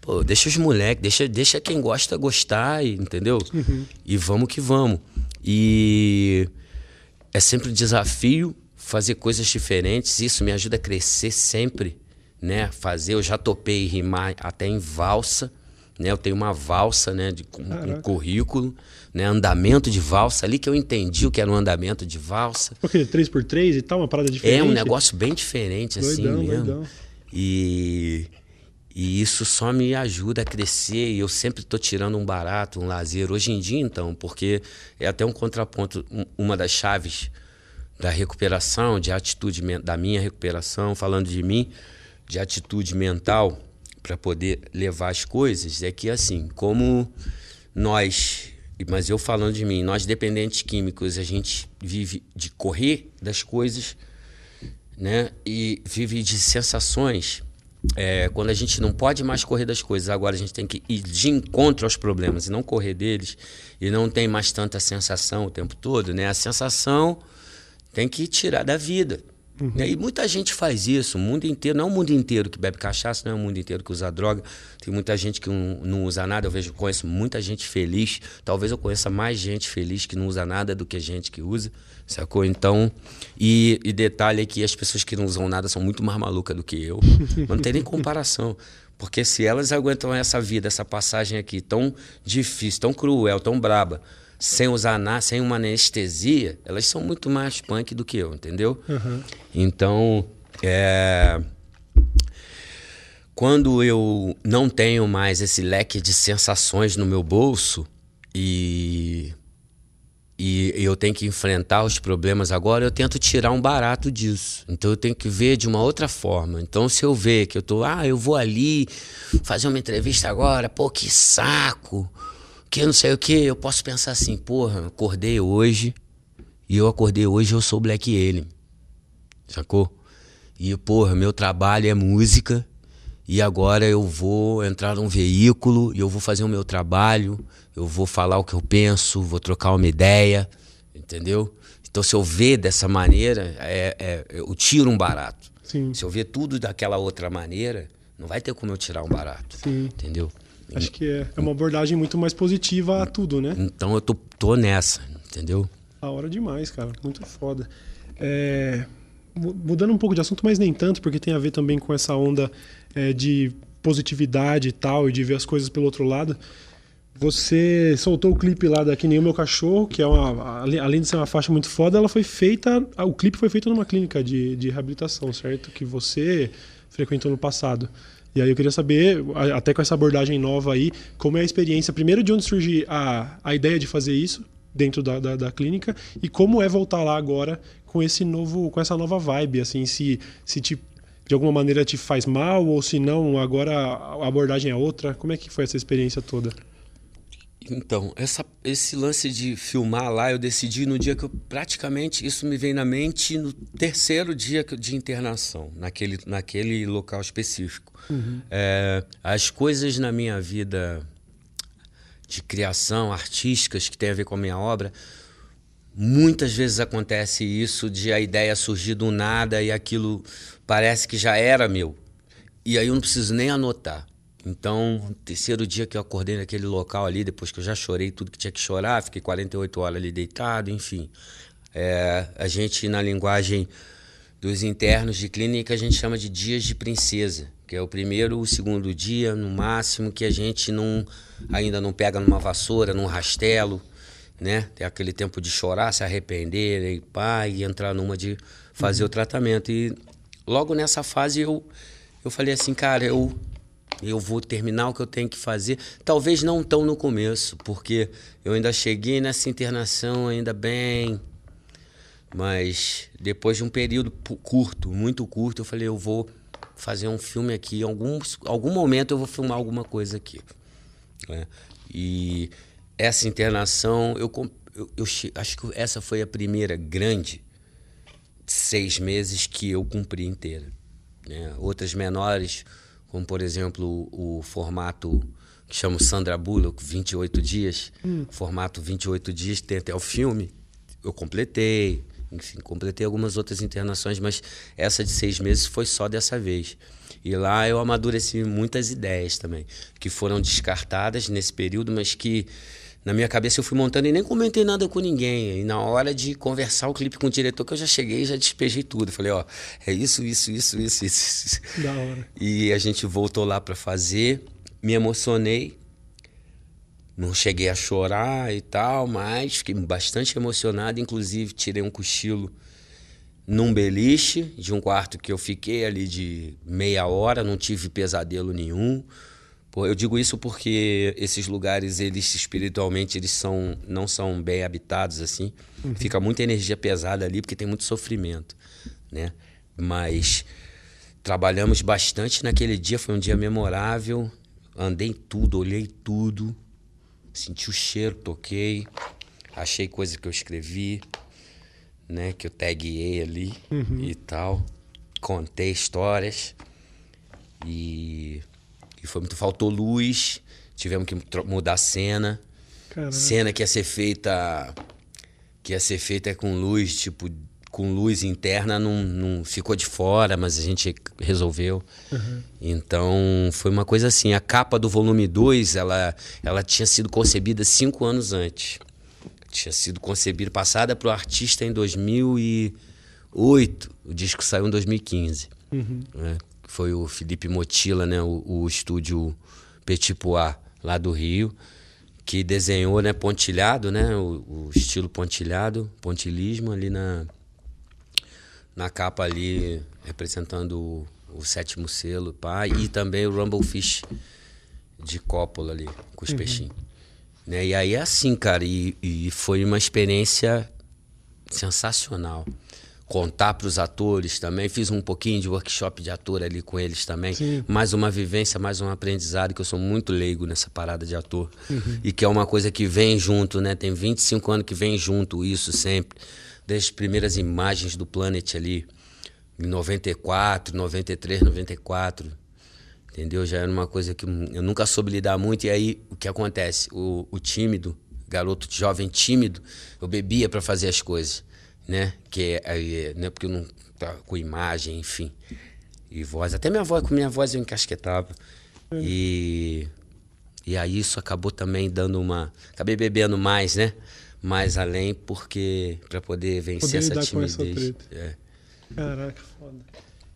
Pô, deixa os moleques, deixa, deixa quem gosta gostar, entendeu? Uhum. E vamos que vamos. E é sempre um desafio fazer coisas diferentes, isso me ajuda a crescer sempre, né? Fazer, eu já topei rimar até em valsa, né? Eu tenho uma valsa, né, de um, um currículo né, andamento de valsa, ali que eu entendi o que era um andamento de valsa. Por quê? 3x3 e tal, uma parada diferente? É um negócio bem diferente, assim doidão, mesmo. Doidão. E, e isso só me ajuda a crescer e eu sempre estou tirando um barato, um lazer. Hoje em dia, então, porque é até um contraponto, uma das chaves da recuperação, de atitude da minha recuperação, falando de mim, de atitude mental para poder levar as coisas, é que assim, como nós mas eu falando de mim, nós dependentes químicos, a gente vive de correr das coisas, né? E vive de sensações. É, quando a gente não pode mais correr das coisas, agora a gente tem que ir de encontro aos problemas e não correr deles, e não tem mais tanta sensação o tempo todo, né? A sensação tem que tirar da vida. Uhum. E muita gente faz isso, o mundo inteiro, não é o mundo inteiro que bebe cachaça, não é o mundo inteiro que usa droga. Tem muita gente que não, não usa nada, eu vejo, conheço muita gente feliz. Talvez eu conheça mais gente feliz que não usa nada do que gente que usa, sacou? Então, e, e detalhe é que as pessoas que não usam nada são muito mais malucas do que eu. não tem nem comparação. Porque se elas aguentam essa vida, essa passagem aqui tão difícil, tão cruel, tão braba, sem usar nada, sem uma anestesia, elas são muito mais punk do que eu, entendeu? Uhum. Então, é... quando eu não tenho mais esse leque de sensações no meu bolso e e eu tenho que enfrentar os problemas agora, eu tento tirar um barato disso. Então eu tenho que ver de uma outra forma. Então se eu ver que eu tô, ah, eu vou ali fazer uma entrevista agora, pô, que saco que não sei o que, eu posso pensar assim, porra, acordei hoje e eu acordei hoje eu sou Black Alien. Sacou? E, porra, meu trabalho é música e agora eu vou entrar num veículo e eu vou fazer o meu trabalho, eu vou falar o que eu penso, vou trocar uma ideia, entendeu? Então, se eu ver dessa maneira, é, é, eu tiro um barato. Sim. Se eu ver tudo daquela outra maneira, não vai ter como eu tirar um barato. Sim. Entendeu? Acho que é, é uma abordagem muito mais positiva a tudo, né? Então eu tô, tô nessa, entendeu? A hora demais, cara. Muito foda. É, mudando um pouco de assunto, mas nem tanto, porque tem a ver também com essa onda é, de positividade e tal, e de ver as coisas pelo outro lado. Você soltou o clipe lá da Que Nem o Meu Cachorro, que é uma. Além de ser uma faixa muito foda, ela foi feita. O clipe foi feito numa clínica de, de reabilitação, certo? Que você frequentou no passado. E aí eu queria saber, até com essa abordagem nova aí, como é a experiência, primeiro de onde surgiu a, a ideia de fazer isso dentro da, da, da, clínica e como é voltar lá agora com esse novo, com essa nova vibe, assim, se, se te, de alguma maneira te faz mal ou se não, agora a abordagem é outra. Como é que foi essa experiência toda? Então, essa, esse lance de filmar lá, eu decidi no dia que eu praticamente isso me veio na mente no terceiro dia de internação, naquele, naquele local específico. Uhum. É, as coisas na minha vida de criação, artísticas, que tem a ver com a minha obra, muitas vezes acontece isso de a ideia surgir do nada e aquilo parece que já era meu. E aí eu não preciso nem anotar. Então, terceiro dia que eu acordei naquele local ali, depois que eu já chorei tudo que tinha que chorar, fiquei 48 horas ali deitado, enfim. É, a gente, na linguagem dos internos de clínica, a gente chama de dias de princesa, que é o primeiro o segundo dia, no máximo, que a gente não ainda não pega numa vassoura, num rastelo, né? Tem aquele tempo de chorar, se arrepender, e pá, e entrar numa de fazer uhum. o tratamento. E logo nessa fase eu, eu falei assim, cara, eu eu vou terminar o que eu tenho que fazer. Talvez não tão no começo, porque eu ainda cheguei nessa internação ainda bem. Mas depois de um período curto, muito curto, eu falei, eu vou fazer um filme aqui. Em algum, algum momento eu vou filmar alguma coisa aqui. É. E essa internação, eu, eu, eu, acho que essa foi a primeira grande seis meses que eu cumpri inteira. Né? Outras menores como por exemplo o formato que chama Sandra Bullock, 28 dias, hum. formato 28 dias, tem até o filme, eu completei, enfim, completei algumas outras internações, mas essa de seis meses foi só dessa vez. E lá eu amadureci muitas ideias também, que foram descartadas nesse período, mas que na minha cabeça eu fui montando e nem comentei nada com ninguém. E na hora de conversar o clipe com o diretor, que eu já cheguei e já despejei tudo. Falei, ó, é isso, isso, isso, isso, isso. Da hora. E a gente voltou lá para fazer, me emocionei. Não cheguei a chorar e tal, mas fiquei bastante emocionado. Inclusive, tirei um cochilo num beliche de um quarto que eu fiquei ali de meia hora, não tive pesadelo nenhum eu digo isso porque esses lugares, eles espiritualmente, eles são não são bem habitados assim. Uhum. Fica muita energia pesada ali porque tem muito sofrimento, né? Mas trabalhamos bastante naquele dia, foi um dia memorável. Andei tudo, olhei tudo, senti o cheiro, toquei, achei coisa que eu escrevi, né, que eu taguei ali uhum. e tal. Contei histórias e e foi muito. Faltou luz, tivemos que mudar a cena. Caramba. Cena que ia ser feita. Que ia ser feita com luz, tipo, com luz interna, não, não ficou de fora, mas a gente resolveu. Uhum. Então, foi uma coisa assim. A capa do volume 2, ela, ela tinha sido concebida cinco anos antes. Tinha sido concebida, passada para o artista em 2008. O disco saiu em 2015. Uhum. Né? Foi o Felipe Motila, né, o, o estúdio Petit Pois, lá do Rio, que desenhou né, pontilhado, né, o, o estilo pontilhado, pontilismo ali na, na capa ali, representando o, o sétimo selo, pá, e também o Rumble Fish de Coppola ali, com os uhum. peixinhos. Né? E aí é assim, cara, e, e foi uma experiência sensacional contar para os atores também. Fiz um pouquinho de workshop de ator ali com eles também. Sim. Mais uma vivência, mais um aprendizado, que eu sou muito leigo nessa parada de ator. Uhum. E que é uma coisa que vem junto, né? Tem 25 anos que vem junto isso sempre. Desde as primeiras imagens do Planet ali, em 94, 93, 94. Entendeu? Já era uma coisa que eu nunca soube lidar muito. E aí, o que acontece? O, o tímido, garoto jovem tímido, eu bebia para fazer as coisas né? Que é, é né? porque eu não tá com imagem, enfim, e voz. Até minha voz, com minha voz eu encasquetava. É. E e aí isso acabou também dando uma, acabei bebendo mais, né? Mais além porque para poder vencer poder essa timidez. Essa é. Caraca, foda.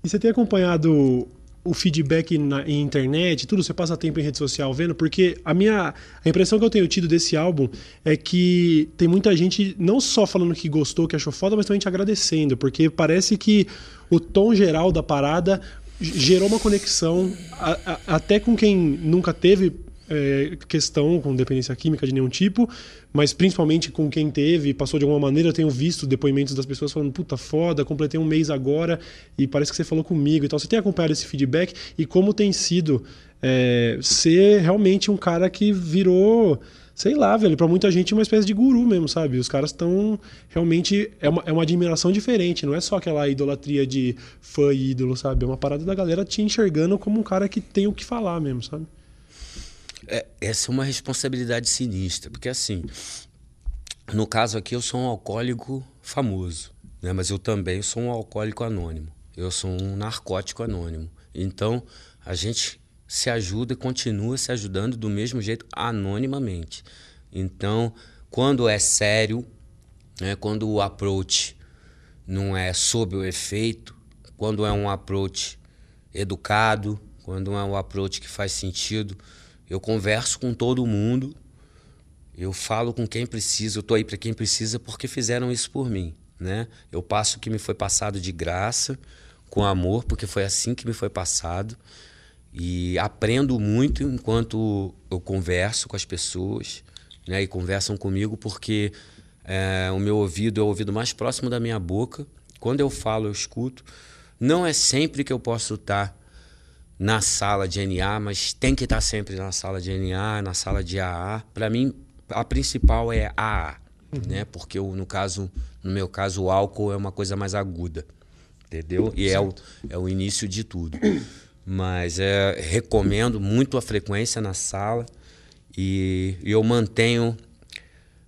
E você tem acompanhado o feedback na em internet, tudo, você passa tempo em rede social vendo, porque a minha a impressão que eu tenho tido desse álbum é que tem muita gente não só falando que gostou, que achou foda, mas também te agradecendo, porque parece que o tom geral da parada gerou uma conexão a, a, até com quem nunca teve é, questão com dependência química de nenhum tipo, mas principalmente com quem teve, passou de alguma maneira. Eu tenho visto depoimentos das pessoas falando, puta foda, completei um mês agora e parece que você falou comigo e tal. Você tem acompanhado esse feedback e como tem sido é, ser realmente um cara que virou sei lá, velho, para muita gente uma espécie de guru mesmo, sabe? Os caras estão realmente. É uma, é uma admiração diferente, não é só aquela idolatria de fã e ídolo, sabe? É uma parada da galera te enxergando como um cara que tem o que falar mesmo, sabe? É, essa é uma responsabilidade sinistra, porque assim, no caso aqui eu sou um alcoólico famoso, né? mas eu também sou um alcoólico anônimo, eu sou um narcótico anônimo. Então a gente se ajuda e continua se ajudando do mesmo jeito anonimamente. Então, quando é sério, né, quando o approach não é sob o efeito, quando é um approach educado, quando é um approach que faz sentido, eu converso com todo mundo, eu falo com quem precisa, eu estou aí para quem precisa porque fizeram isso por mim. Né? Eu passo o que me foi passado de graça, com amor, porque foi assim que me foi passado. E aprendo muito enquanto eu converso com as pessoas, né? E conversam comigo porque é, o meu ouvido é o ouvido mais próximo da minha boca. Quando eu falo, eu escuto. Não é sempre que eu posso estar na sala de NA, mas tem que estar sempre na sala de NA, na sala de AA. Para mim, a principal é AA, uhum. né? Porque eu, no caso, no meu caso, o álcool é uma coisa mais aguda, entendeu? E é o, é o início de tudo. Mas é, recomendo muito a frequência na sala e, e eu mantenho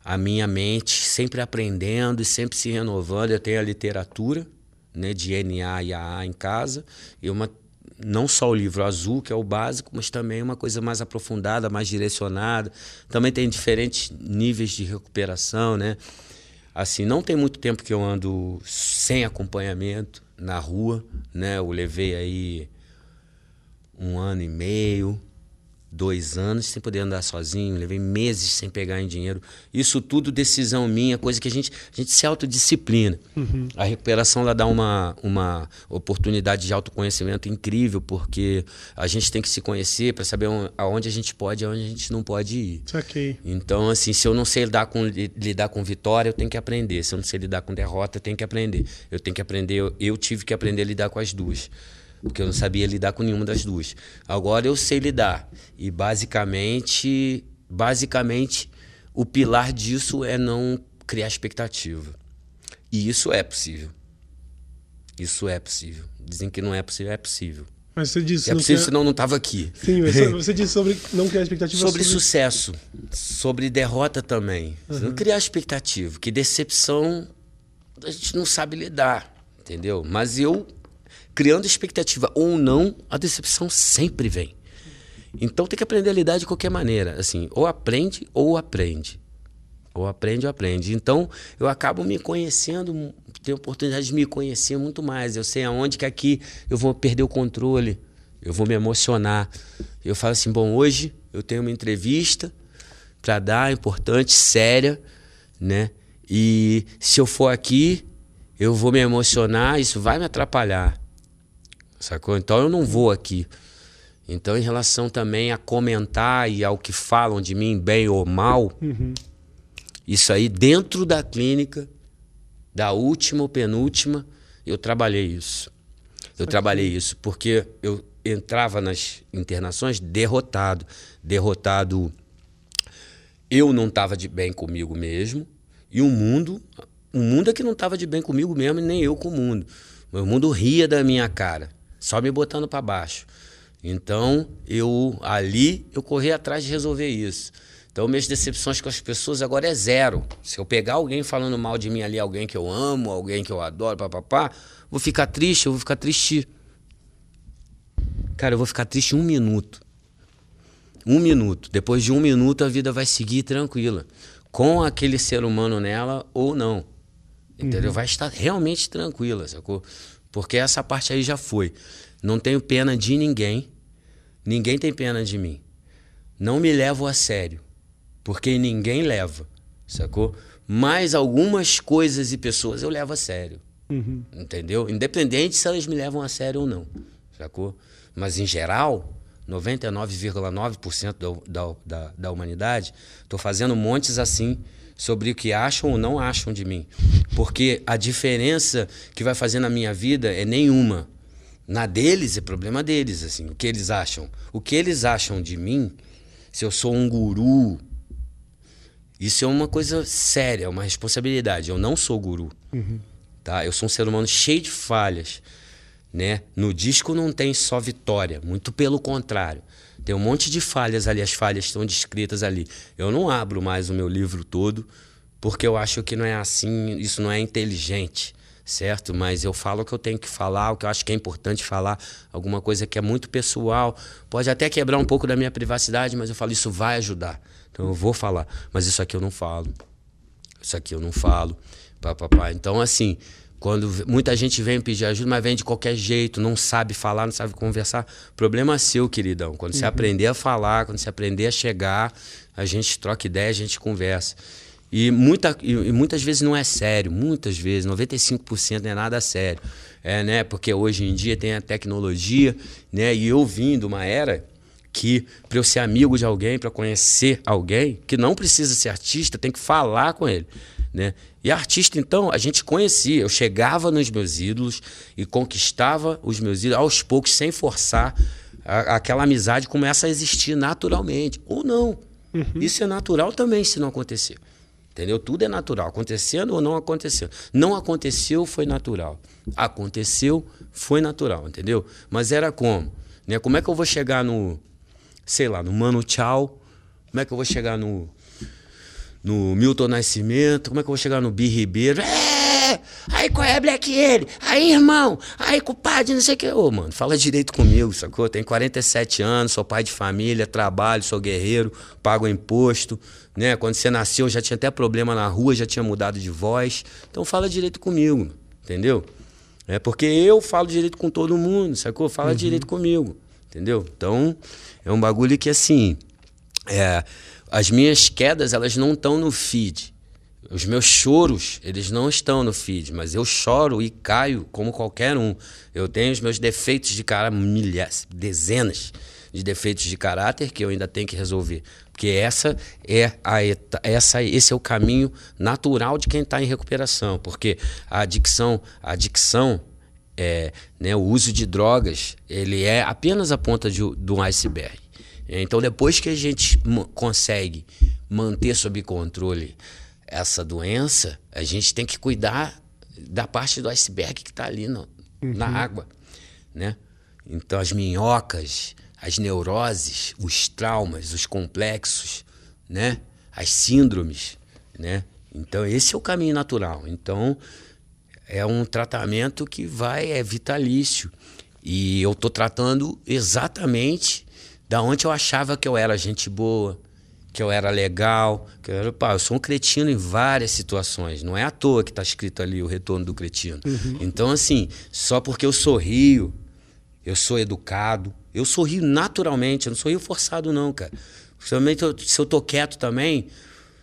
a minha mente sempre aprendendo e sempre se renovando. Eu tenho a literatura né, de NA e AA em casa e uma não só o livro azul, que é o básico, mas também uma coisa mais aprofundada, mais direcionada. Também tem diferentes níveis de recuperação, né? Assim, não tem muito tempo que eu ando sem acompanhamento na rua, né? Eu levei aí um ano e meio, dois anos sem poder andar sozinho, levei meses sem pegar em dinheiro. Isso tudo decisão minha, coisa que a gente, a gente se autodisciplina. Uhum. A recuperação ela dá uma, uma oportunidade de autoconhecimento incrível, porque a gente tem que se conhecer para saber aonde a gente pode e aonde a gente não pode ir. Okay. Então, assim, se eu não sei lidar com, lidar com vitória, eu tenho que aprender. Se eu não sei lidar com derrota, eu tenho que aprender. Eu tenho que aprender, eu, eu tive que aprender a lidar com as duas porque eu não sabia lidar com nenhuma das duas. Agora eu sei lidar. E basicamente, basicamente, o pilar disso é não criar expectativa. E isso é possível. Isso é possível. Dizem que não é possível, é possível. Mas você disse. É possível, senão não estava aqui. Sim, mas você disse sobre não criar expectativa. Sobre, sobre... sucesso, sobre derrota também. Uhum. Não criar expectativa, que decepção a gente não sabe lidar, entendeu? Mas eu criando expectativa ou não, a decepção sempre vem. Então tem que aprender a lidar de qualquer maneira. Assim, ou aprende ou aprende. Ou aprende ou aprende. Então eu acabo me conhecendo, tenho oportunidade de me conhecer muito mais. Eu sei aonde que aqui eu vou perder o controle, eu vou me emocionar. Eu falo assim: bom, hoje eu tenho uma entrevista para dar, importante, séria, né? E se eu for aqui, eu vou me emocionar, isso vai me atrapalhar. Sacou? Então eu não vou aqui. Então, em relação também a comentar e ao que falam de mim, bem ou mal, uhum. isso aí dentro da clínica, da última ou penúltima, eu trabalhei isso. Eu trabalhei isso porque eu entrava nas internações derrotado. Derrotado. Eu não estava de bem comigo mesmo. E o mundo, o mundo é que não estava de bem comigo mesmo, nem eu com o mundo. O mundo ria da minha cara só me botando para baixo. Então, eu ali eu corri atrás de resolver isso. Então, minhas decepções com as pessoas agora é zero. Se eu pegar alguém falando mal de mim ali, alguém que eu amo, alguém que eu adoro, papapá, vou ficar triste, eu vou ficar triste. Cara, eu vou ficar triste um minuto. Um minuto. Depois de um minuto, a vida vai seguir tranquila. Com aquele ser humano nela ou não. Entendeu? Uhum. Vai estar realmente tranquila, sacou? Porque essa parte aí já foi. Não tenho pena de ninguém. Ninguém tem pena de mim. Não me levo a sério. Porque ninguém leva. Sacou? Mas algumas coisas e pessoas eu levo a sério. Uhum. Entendeu? Independente se elas me levam a sério ou não. Sacou? Mas em geral, 99,9% da, da, da, da humanidade, estou fazendo montes assim sobre o que acham ou não acham de mim. Porque a diferença que vai fazer na minha vida é nenhuma. Na deles é problema deles, assim, o que eles acham. O que eles acham de mim, se eu sou um guru, Isso é uma coisa séria, é uma responsabilidade. Eu não sou guru. Uhum. Tá? Eu sou um ser humano cheio de falhas. Né? No disco não tem só vitória, muito pelo contrário. Tem um monte de falhas ali, as falhas estão descritas ali. Eu não abro mais o meu livro todo, porque eu acho que não é assim, isso não é inteligente, certo? Mas eu falo o que eu tenho que falar, o que eu acho que é importante falar, alguma coisa que é muito pessoal, pode até quebrar um pouco da minha privacidade, mas eu falo, isso vai ajudar. Então eu vou falar, mas isso aqui eu não falo. Isso aqui eu não falo. Pá, pá, pá. Então, assim, quando muita gente vem pedir ajuda, mas vem de qualquer jeito, não sabe falar, não sabe conversar. Problema seu, queridão. Quando uhum. você aprender a falar, quando você aprender a chegar, a gente troca ideia, a gente conversa. E, muita, e muitas vezes não é sério, muitas vezes, 95% não é nada sério. É, né? Porque hoje em dia tem a tecnologia, né? E eu vim de uma era que para eu ser amigo de alguém, para conhecer alguém, que não precisa ser artista, tem que falar com ele. Né? E artista, então, a gente conhecia. Eu chegava nos meus ídolos e conquistava os meus ídolos aos poucos, sem forçar. A, aquela amizade começa a existir naturalmente. Ou não. Uhum. Isso é natural também, se não acontecer. Entendeu? Tudo é natural. Acontecendo ou não acontecendo. Não aconteceu, foi natural. Aconteceu, foi natural. Entendeu? Mas era como? Né? Como é que eu vou chegar no, sei lá, no Mano Tchau? Como é que eu vou chegar no no Milton Nascimento, como é que eu vou chegar no Bi Ribeiro? É! Aí qual é, Black ele? Aí, irmão, aí, culpado, não sei o que. Ô, mano, fala direito comigo, sacou? Tenho 47 anos, sou pai de família, trabalho, sou guerreiro, pago imposto, né? Quando você nasceu, já tinha até problema na rua, já tinha mudado de voz. Então fala direito comigo, entendeu? É porque eu falo direito com todo mundo, sacou? Fala uhum. direito comigo, entendeu? Então, é um bagulho que assim. É, as minhas quedas, elas não estão no feed. Os meus choros, eles não estão no feed, mas eu choro e caio como qualquer um. Eu tenho os meus defeitos de caráter, milhares, dezenas de defeitos de caráter que eu ainda tenho que resolver. Porque essa é a, essa, esse é o caminho natural de quem está em recuperação. Porque a adicção, a adicção é, né, o uso de drogas, ele é apenas a ponta de, do iceberg. Então, depois que a gente consegue manter sob controle essa doença, a gente tem que cuidar da parte do iceberg que está ali no, uhum. na água, né? Então, as minhocas, as neuroses, os traumas, os complexos, né? As síndromes, né? Então, esse é o caminho natural. Então, é um tratamento que vai, é vitalício. E eu estou tratando exatamente da onde eu achava que eu era gente boa, que eu era legal, que eu era, pá, eu sou um cretino em várias situações. Não é à toa que está escrito ali o retorno do cretino. Uhum. Então, assim, só porque eu sorrio, eu sou educado, eu sorrio naturalmente, eu não sorrio forçado, não, cara. Principalmente se eu tô quieto também,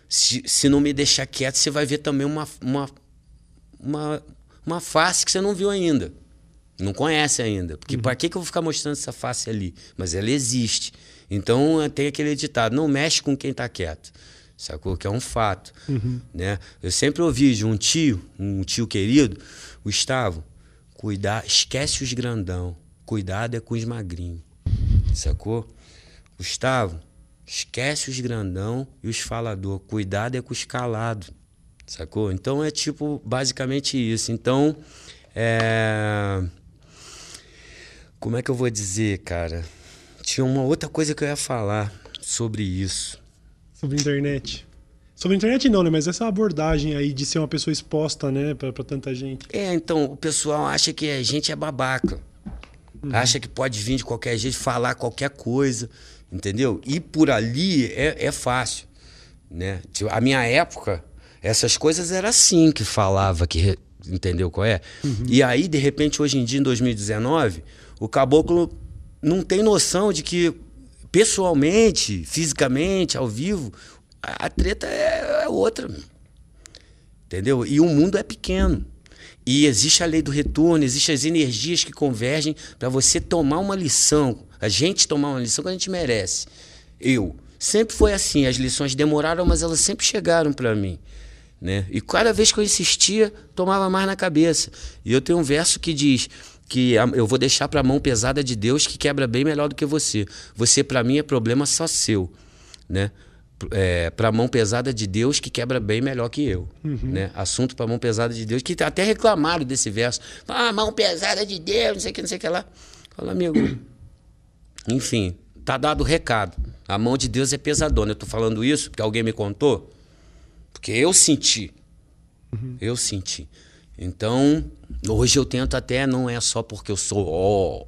se, se não me deixar quieto, você vai ver também uma, uma, uma, uma face que você não viu ainda. Não conhece ainda. Porque uhum. para que, que eu vou ficar mostrando essa face ali? Mas ela existe. Então tem aquele ditado: não mexe com quem está quieto. Sacou? Que é um fato. Uhum. Né? Eu sempre ouvi de um tio, um tio querido, Gustavo, cuidar, esquece os grandão. Cuidado é com os magrinhos. Sacou? Gustavo, esquece os grandão e os falador. Cuidado é com os calados. Sacou? Então é tipo basicamente isso. Então, é como é que eu vou dizer, cara? Tinha uma outra coisa que eu ia falar sobre isso. Sobre internet. Sobre internet não, né? Mas essa abordagem aí de ser uma pessoa exposta, né, pra, pra tanta gente. É, então, o pessoal acha que a gente é babaca. Uhum. Acha que pode vir de qualquer jeito, falar qualquer coisa, entendeu? E por ali é, é fácil, né? Tipo, a minha época, essas coisas era assim que falava, que entendeu qual é? Uhum. E aí, de repente, hoje em dia, em 2019 o caboclo não tem noção de que pessoalmente, fisicamente, ao vivo, a, treta é, é outra. Entendeu? E o mundo é pequeno. E existe a lei do retorno, existem as energias que convergem para você tomar uma lição, a gente tomar uma lição que a gente merece. Eu. Sempre foi assim, as lições demoraram, mas elas sempre chegaram para mim. Né? E cada vez que eu insistia, tomava mais na cabeça. E eu tenho um verso que diz: que eu vou deixar para a mão pesada de Deus que quebra bem melhor do que você. Você para mim é problema só seu, né? é, para a mão pesada de Deus que quebra bem melhor que eu. Uhum. Né? Assunto para a mão pesada de Deus, que até reclamaram desse verso. Ah, mão pesada de Deus, não sei o que, não sei o que lá. Fala, amigo. Enfim, tá dado o recado. A mão de Deus é pesadona. Eu tô falando isso porque alguém me contou. Porque eu senti. Uhum. Eu senti. Então, hoje eu tento até, não é só porque eu sou ó, oh,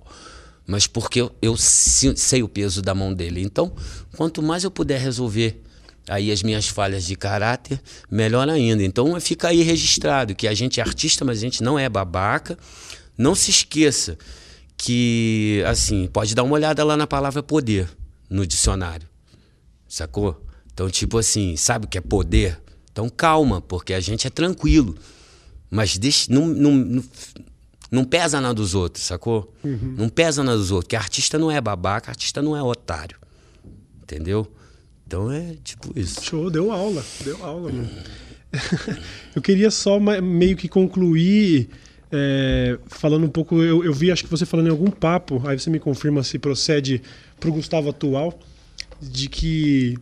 mas porque eu, eu sei o peso da mão dele. Então, quanto mais eu puder resolver aí as minhas falhas de caráter, melhor ainda. Então, fica aí registrado que a gente é artista, mas a gente não é babaca. Não se esqueça que, assim, pode dar uma olhada lá na palavra poder no dicionário. Sacou? Então, tipo assim, sabe o que é poder? Então, calma, porque a gente é tranquilo. Mas deixa, não, não, não, não pesa na dos outros, sacou? Uhum. Não pesa na dos outros. Que artista não é babaca, artista não é otário. Entendeu? Então é tipo isso. Show, deu aula. Deu aula, mano. eu queria só meio que concluir é, falando um pouco. Eu, eu vi, acho que você falando em algum papo, aí você me confirma se procede pro Gustavo atual, de que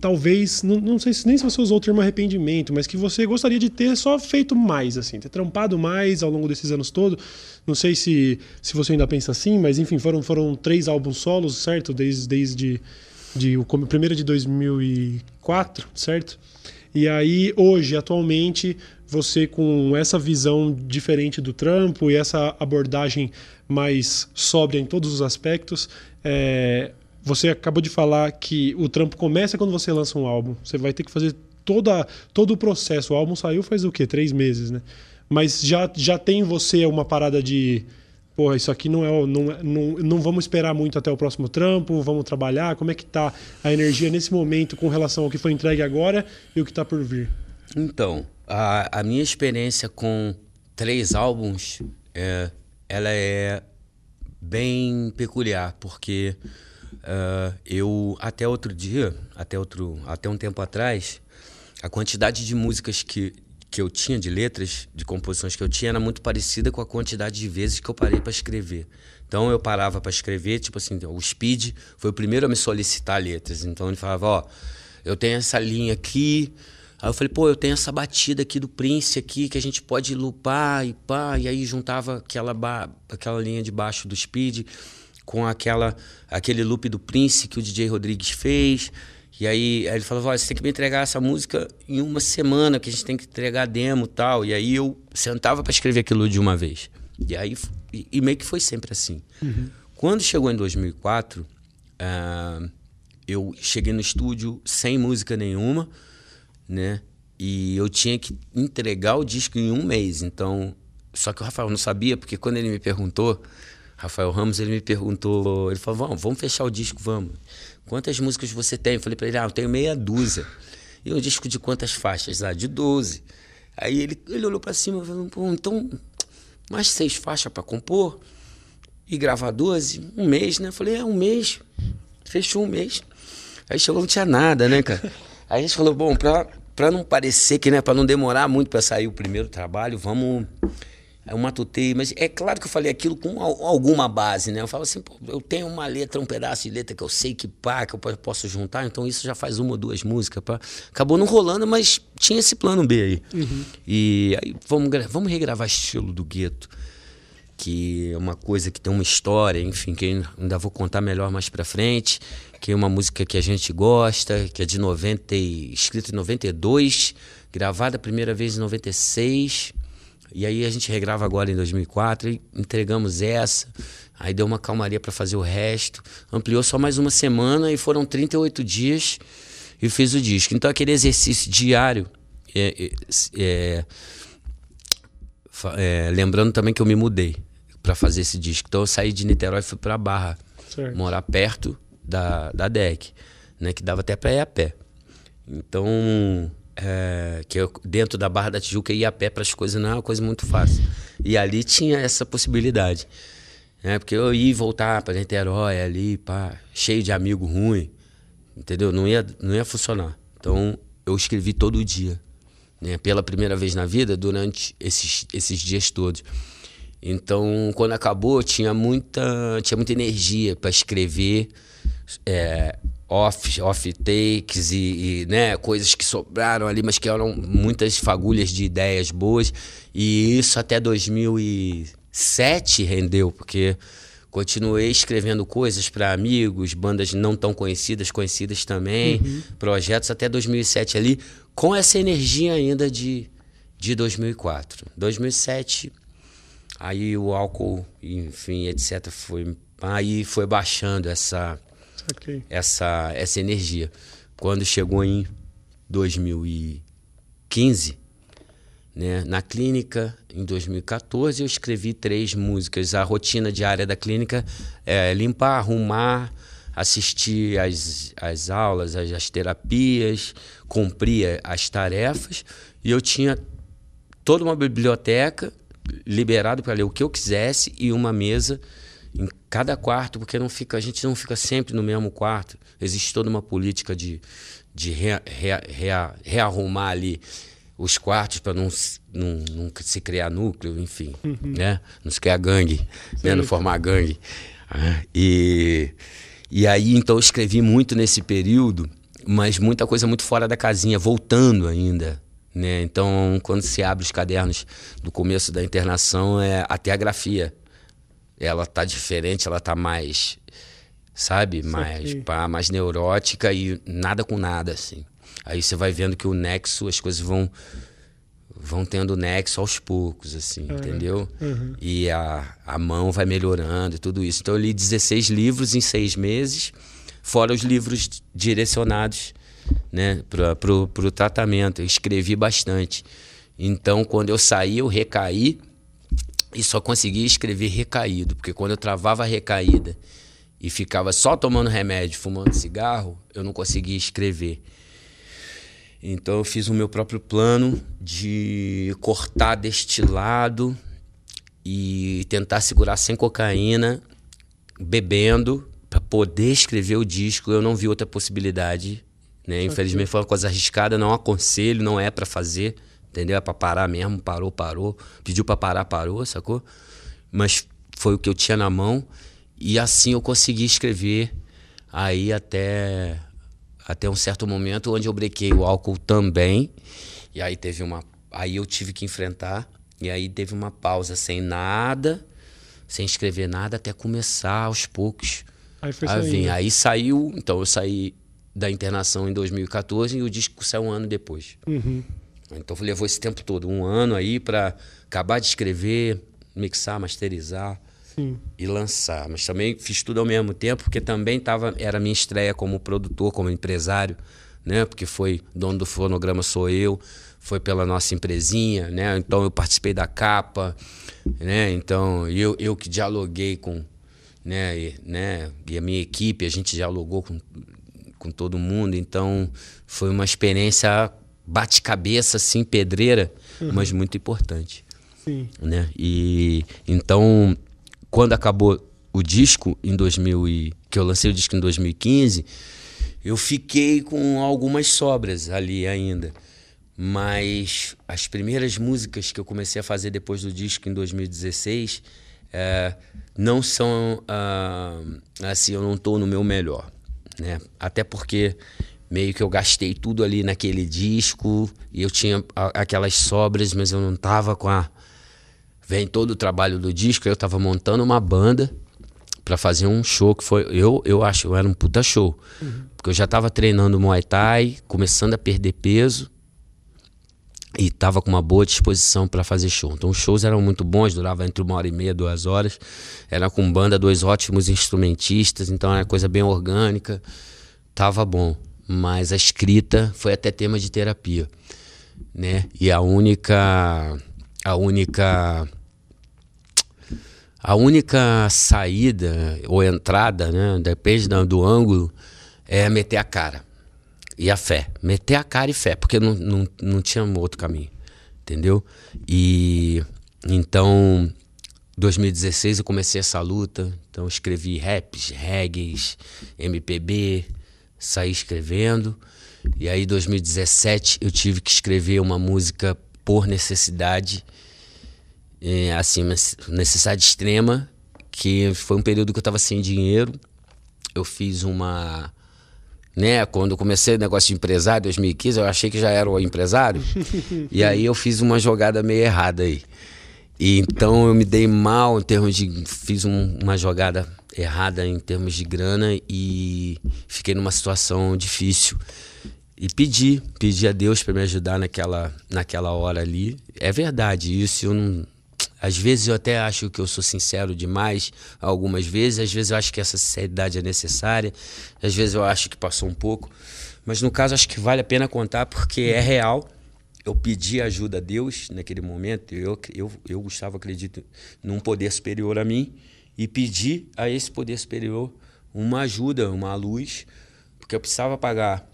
talvez, não, não sei se nem se você usou o termo arrependimento, mas que você gostaria de ter só feito mais, assim, ter trampado mais ao longo desses anos todos. Não sei se, se você ainda pensa assim, mas enfim, foram, foram três álbuns solos, certo? Desde, desde de, o primeiro de 2004, certo? E aí, hoje, atualmente, você com essa visão diferente do trampo e essa abordagem mais sóbria em todos os aspectos, é, você acabou de falar que o trampo começa quando você lança um álbum. Você vai ter que fazer toda, todo o processo. O álbum saiu faz o quê? Três meses, né? Mas já, já tem você uma parada de. Porra, isso aqui não é, não, é, não. Não vamos esperar muito até o próximo trampo, vamos trabalhar. Como é que tá a energia nesse momento com relação ao que foi entregue agora e o que está por vir? Então, a, a minha experiência com três álbuns, é, ela é bem peculiar, porque Uh, eu até outro dia, até outro, até um tempo atrás, a quantidade de músicas que, que eu tinha, de letras, de composições que eu tinha, era muito parecida com a quantidade de vezes que eu parei para escrever. Então eu parava para escrever, tipo assim, o Speed foi o primeiro a me solicitar letras. Então ele falava, ó, eu tenho essa linha aqui. Aí eu falei, pô, eu tenho essa batida aqui do Prince aqui que a gente pode lupar e pá, e aí juntava aquela aquela linha de baixo do Speed com aquela aquele loop do Prince que o DJ Rodrigues fez. E aí, aí ele falou: você tem que me entregar essa música em uma semana, que a gente tem que entregar demo tal. E aí eu sentava para escrever aquilo de uma vez. E aí, e, e meio que foi sempre assim. Uhum. Quando chegou em 2004, uh, ah, eu cheguei no estúdio sem música nenhuma, né? E eu tinha que entregar o disco em um mês. Então, só que o Rafael não sabia, porque quando ele me perguntou, Rafael Ramos, ele me perguntou, ele falou, vamos, vamos fechar o disco, vamos. Quantas músicas você tem? Eu falei para ele, ah, eu tenho meia dúzia. E o disco de quantas faixas? Ah, de 12. Aí ele, ele olhou para cima e falou, Pô, então, mais seis faixas para compor e gravar 12? Um mês, né? Eu falei, é, um mês. Fechou um mês. Aí chegou, não tinha nada, né, cara? Aí a gente falou, bom, pra, não parecer que, né, pra não demorar muito para sair o primeiro trabalho, vamos eu matutei, mas é claro que eu falei aquilo com alguma base, né? Eu falo assim, pô, eu tenho uma letra, um pedaço de letra que eu sei que pá, que eu posso juntar, então isso já faz uma ou duas músicas. Pá. Acabou não rolando, mas tinha esse plano B aí. Uhum. E aí vamos, vamos regravar estilo do gueto, que é uma coisa que tem uma história, enfim, que ainda vou contar melhor mais pra frente, que é uma música que a gente gosta, que é de 90, escrita em 92, gravada a primeira vez em 96 e aí a gente regrava agora em 2004 e entregamos essa. Aí deu uma calmaria para fazer o resto. Ampliou só mais uma semana e foram 38 dias e fiz o disco. Então aquele exercício diário. É, é, é, lembrando também que eu me mudei para fazer esse disco. Então eu saí de Niterói e fui para Barra, certo. morar perto da, da DEC, né, que dava até para ir a pé. Então é, que eu, dentro da Barra da Tijuca ia a pé para as coisas não é uma coisa muito fácil. E ali tinha essa possibilidade. Né? Porque eu ia voltar para Niterói ali, pá, cheio de amigo ruim, entendeu? Não ia, não ia funcionar. Então eu escrevi todo dia, né? pela primeira vez na vida, durante esses, esses dias todos. Então, quando acabou, tinha muita, tinha muita energia para escrever. É, off, off takes e, e, né, coisas que sobraram ali, mas que eram muitas fagulhas de ideias boas. E isso até 2007 rendeu, porque continuei escrevendo coisas para amigos, bandas não tão conhecidas, conhecidas também, uhum. projetos até 2007 ali, com essa energia ainda de, de 2004. 2007, aí o álcool, enfim, etc, foi aí foi baixando essa essa, essa energia. Quando chegou em 2015, né, na clínica, em 2014, eu escrevi três músicas. A rotina diária da clínica é limpar, arrumar, assistir às, às aulas, às, terapias, cumprir as tarefas. E eu tinha toda uma biblioteca liberado para ler o que eu quisesse e uma mesa em cada quarto, porque não fica, a gente não fica sempre no mesmo quarto. Existe toda uma política de, de rea, rea, rea, rearrumar ali os quartos para não, não, não, se criar núcleo, enfim, uhum. né? Não se criar gangue, né? não formar gangue. Ah, e, e aí, então, eu escrevi muito nesse período, mas muita coisa muito fora da casinha, voltando ainda. Né? Então, quando se abre os cadernos do começo da internação, é até a grafia ela tá diferente, ela tá mais, sabe, mais, pá, mais neurótica e nada com nada, assim. Aí você vai vendo que o nexo, as coisas vão vão tendo nexo aos poucos, assim, uhum. entendeu? Uhum. E a, a mão vai melhorando e tudo isso. Então eu li 16 livros em seis meses, fora os livros direcionados né, para o tratamento. Eu escrevi bastante. Então, quando eu saí, eu recaí e só conseguia escrever recaído, porque quando eu travava a recaída e ficava só tomando remédio, fumando cigarro, eu não conseguia escrever. Então eu fiz o meu próprio plano de cortar deste lado e tentar segurar sem cocaína, bebendo, para poder escrever o disco. Eu não vi outra possibilidade. Né? Infelizmente foi uma coisa arriscada, não aconselho, não é para fazer entendeu? É pra parar mesmo, parou, parou. Pediu para parar, parou, sacou? Mas foi o que eu tinha na mão e assim eu consegui escrever aí até até um certo momento onde eu brequei o álcool também. E aí teve uma aí eu tive que enfrentar e aí teve uma pausa sem nada, sem escrever nada até começar aos poucos. Aí foi a vir. Aí saiu, então eu saí da internação em 2014 e o disco saiu um ano depois. Uhum. Então levou esse tempo todo, um ano aí para acabar de escrever, mixar, masterizar Sim. e lançar. Mas também fiz tudo ao mesmo tempo, porque também tava, era minha estreia como produtor, como empresário, né? Porque foi dono do fonograma sou eu, foi pela nossa empresinha, né? Então eu participei da capa, né? Então eu, eu que dialoguei com, né? E, né? E a minha equipe, a gente dialogou com, com todo mundo. Então foi uma experiência bate-cabeça, assim, pedreira, uhum. mas muito importante. Sim. Né? E então, quando acabou o disco em 2000 e, que eu lancei o disco em 2015, eu fiquei com algumas sobras ali ainda. Mas as primeiras músicas que eu comecei a fazer depois do disco em 2016 é, não são ah, assim, eu não estou no meu melhor, né? Até porque meio que eu gastei tudo ali naquele disco e eu tinha aquelas sobras, mas eu não tava com a vem todo o trabalho do disco, eu tava montando uma banda para fazer um show que foi eu eu acho, era um puta show. Uhum. Porque eu já tava treinando Muay Thai, começando a perder peso e tava com uma boa disposição para fazer show. Então os shows eram muito bons, durava entre uma hora e meia, duas horas. Era com banda, dois ótimos instrumentistas, então era coisa bem orgânica. Tava bom mas a escrita foi até tema de terapia, né? E a única a única a única saída ou entrada, né, depende do ângulo, é meter a cara e a fé. Meter a cara e fé, porque não, não, não tinha outro caminho, entendeu? E então, 2016 eu comecei essa luta, então escrevi raps, reggae, MPB, saí escrevendo. E aí, em 2017, eu tive que escrever uma música por necessidade, é, assim, necessidade extrema, que foi um período que eu estava sem dinheiro. Eu fiz uma. né? Quando eu comecei o negócio de empresário, 2015, eu achei que já era o empresário. e aí eu fiz uma jogada meio errada aí. E então eu me dei mal em termos de. Fiz um, uma jogada errada em termos de grana e fiquei numa situação difícil. E pedi, pedi a Deus para me ajudar naquela, naquela hora ali. É verdade, isso eu não. Às vezes eu até acho que eu sou sincero demais, algumas vezes, às vezes eu acho que essa sinceridade é necessária, às vezes eu acho que passou um pouco, mas no caso acho que vale a pena contar porque é real. Eu pedi ajuda a Deus naquele momento, eu, eu, eu Gustavo, acredito num poder superior a mim, e pedi a esse poder superior uma ajuda, uma luz, porque eu precisava pagar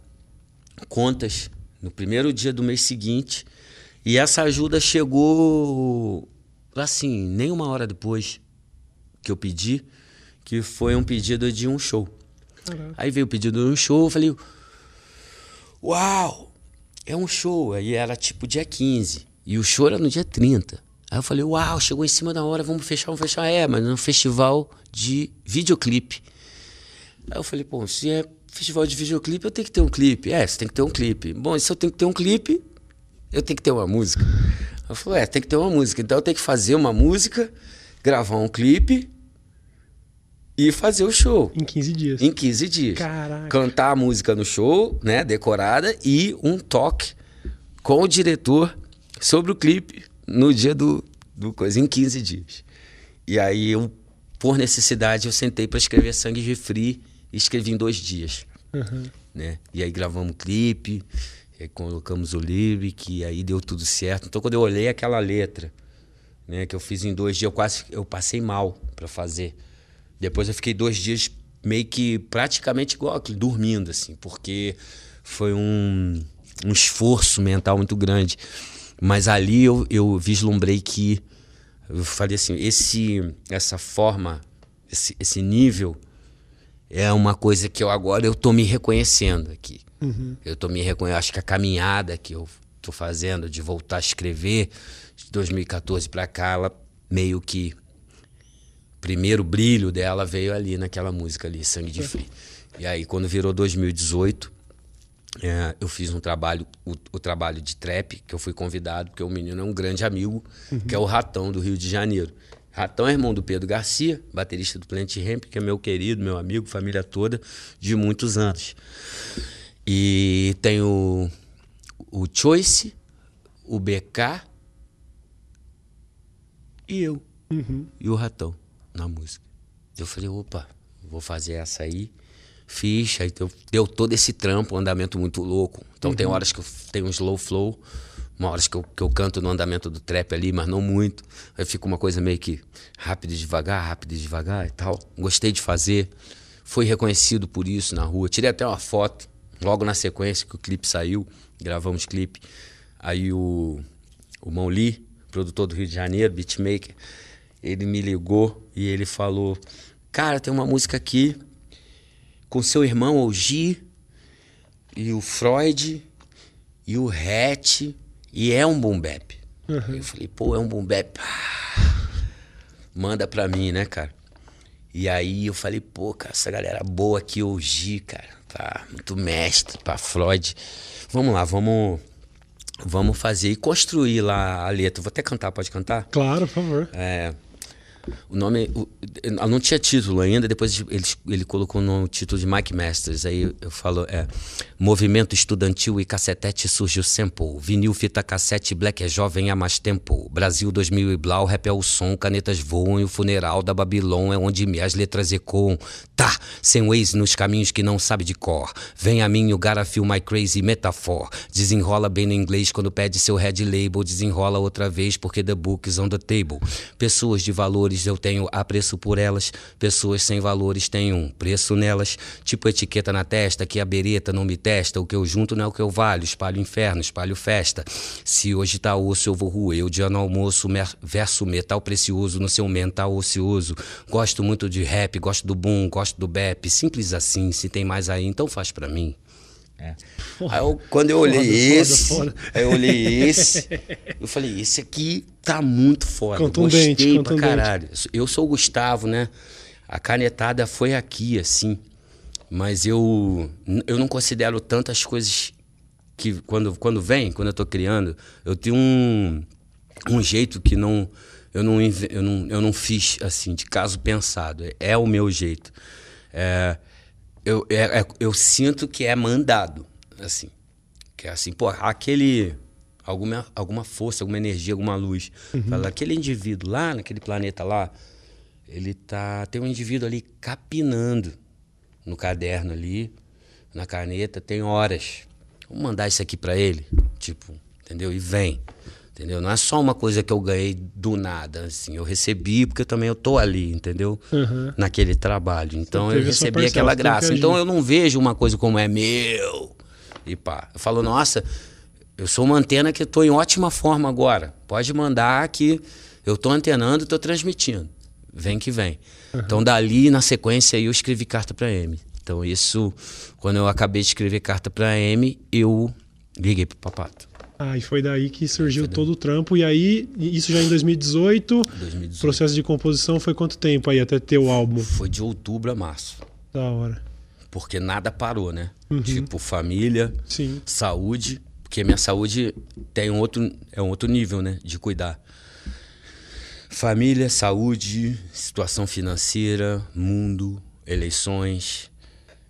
contas no primeiro dia do mês seguinte. E essa ajuda chegou assim, nem uma hora depois que eu pedi, que foi um pedido de um show. Caraca. Aí veio o pedido de um show, eu falei: Uau! É um show. Aí era tipo dia 15. E o show era no dia 30. Aí eu falei: Uau, chegou em cima da hora, vamos fechar, vamos fechar. É, mas no festival de videoclipe. Aí eu falei: Pô, se é festival de videoclipe, eu tenho que ter um clipe. É, você tem que ter um clipe. Bom, e se eu tenho que ter um clipe, eu tenho que ter uma música. Eu falei, é, tem que ter uma música. Então eu tenho que fazer uma música, gravar um clipe e fazer o show. Em 15 dias. Em 15 dias. Caraca. Cantar a música no show, né, decorada, e um toque com o diretor sobre o clipe no dia do, do coisa, em 15 dias. E aí eu, por necessidade, eu sentei para escrever Sangue de Free e escrevi em dois dias. Uhum. Né? E aí gravamos um clipe, colocamos o lyric, e aí deu tudo certo. Então quando eu olhei aquela letra, né, que eu fiz em dois dias, eu quase eu passei mal para fazer. Depois eu fiquei dois dias meio que praticamente igual, dormindo, assim, porque foi um, um esforço mental muito grande. Mas ali eu, eu vislumbrei que eu falei assim, esse essa forma, esse, esse nível é uma coisa que eu agora eu tô me reconhecendo aqui. Uhum. Eu tô me reconhecendo, acho que a caminhada que eu tô fazendo de voltar a escrever de 2014 para cá, ela meio que primeiro brilho dela veio ali naquela música ali, Sangue de Frio. E aí quando virou 2018, é, eu fiz um trabalho, o, o, trabalho de trap, que eu fui convidado, porque o menino é um grande amigo, uhum. que é o Ratão do Rio de Janeiro. Ratão é irmão do Pedro Garcia, baterista do Plant Ramp, que é meu querido, meu amigo, família toda, de muitos anos. E tem o, o Choice, o BK e eu. Uhum. E o Ratão na música. Eu falei, opa, vou fazer essa aí. Fiz, aí deu, todo esse trampo, um andamento muito louco. Então uhum. tem horas que eu tenho um slow flow uma hora que eu, que eu canto no andamento do trap ali, mas não muito. Aí fica uma coisa meio que rápido e devagar, rápido e devagar e tal. Gostei de fazer. Foi reconhecido por isso na rua. Tirei até uma foto, logo na sequência que o clipe saiu. Gravamos clipe. Aí o, o Mão Lee, produtor do Rio de Janeiro, beatmaker, ele me ligou e ele falou: Cara, tem uma música aqui com seu irmão, o Gi, e o Freud, e o Hatch e é um boom bap. Uhum. Eu falei, pô, é um boom bap. Manda pra mim, né, cara? E aí eu falei, pô, cara, essa galera boa aqui hoje, cara, tá muito mestre pra Floyd. Vamos lá, vamos vamos fazer e construir lá a letra. Vou até cantar, pode cantar? Claro, por favor. É, o nome. O, não tinha título ainda, depois ele, ele colocou no título de Mike Masters. Aí eu falo: é, Movimento estudantil e cacetete surge o. Vinil, fita cassete, black é jovem há mais tempo. Brasil 2000 e Blau, rap é o som, canetas voam e o funeral da Babilônia é onde as letras ecoam. Tá, sem ways nos caminhos que não sabe de cor. Vem a mim o Garafil My Crazy Metaphor. Desenrola bem no inglês quando pede seu head label. Desenrola outra vez porque the book is on the table. Pessoas de valores valores eu tenho apreço por elas, pessoas sem valores têm um preço nelas, tipo etiqueta na testa que a bereta não me testa, o que eu junto não é o que eu valho, espalho inferno, espalho festa. Se hoje tá osso eu vou roer, o dia no almoço verso metal precioso no seu mental ocioso. Gosto muito de rap, gosto do boom, gosto do bap, simples assim, se tem mais aí então faz para mim. É. Aí eu, quando eu olhei foda, esse, foda, foda. eu olhei esse, eu falei, esse aqui tá muito foda. Contundente, Gostei pra caralho. Eu sou o Gustavo, né? A canetada foi aqui, assim. Mas eu, eu não considero tantas coisas que quando, quando vem, quando eu estou criando, eu tenho um, um jeito que não eu não, eu, não, eu não fiz assim, de caso pensado. É, é o meu jeito. É, eu, é, é, eu sinto que é mandado, assim. Que é assim, pô, aquele. Alguma, alguma força, alguma energia, alguma luz. Uhum. Fala, aquele indivíduo lá, naquele planeta lá, ele tá. Tem um indivíduo ali capinando no caderno ali, na caneta, tem horas. Vamos mandar isso aqui para ele. Tipo, entendeu? E vem. Entendeu? Não é só uma coisa que eu ganhei do nada, assim. Eu recebi porque também eu tô ali, entendeu? Uhum. Naquele trabalho. Então eu recebi aquela graça. Então eu não vejo uma coisa como é meu. E pá. Eu falo, nossa, eu sou uma antena que estou em ótima forma agora. Pode mandar que eu estou antenando e estou transmitindo. Vem que vem. Uhum. Então dali, na sequência, eu escrevi carta para M. Então isso, quando eu acabei de escrever carta para M, eu liguei pro Papato. Ah, e foi daí que surgiu todo o trampo. E aí, isso já em 2018. 2018. Processo de composição foi quanto tempo aí até ter o álbum? Foi de outubro a março. Da hora. Porque nada parou, né? Uhum. Tipo, família, Sim. saúde. Porque minha saúde tem um outro, é um outro nível, né? De cuidar. Família, saúde, situação financeira, mundo, eleições,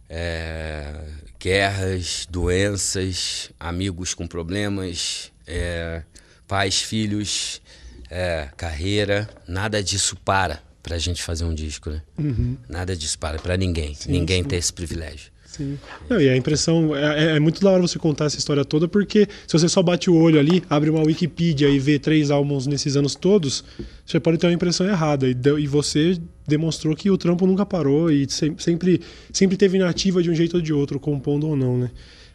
é, guerras, doenças, amigos com problemas, é, pais, filhos, é, carreira, nada disso para para a gente fazer um disco, né? Uhum. Nada disso para para ninguém, sim, ninguém sim. tem esse privilégio. Sim. Não, e a impressão é, é, é, muito da hora você contar essa história toda, porque se você só bate o olho ali, abre uma Wikipedia e vê três álbuns nesses anos todos, você pode ter uma impressão errada. E, e você demonstrou que o trampo nunca parou e sempre, sempre teve nativa de um jeito ou de outro, compondo ou não, né?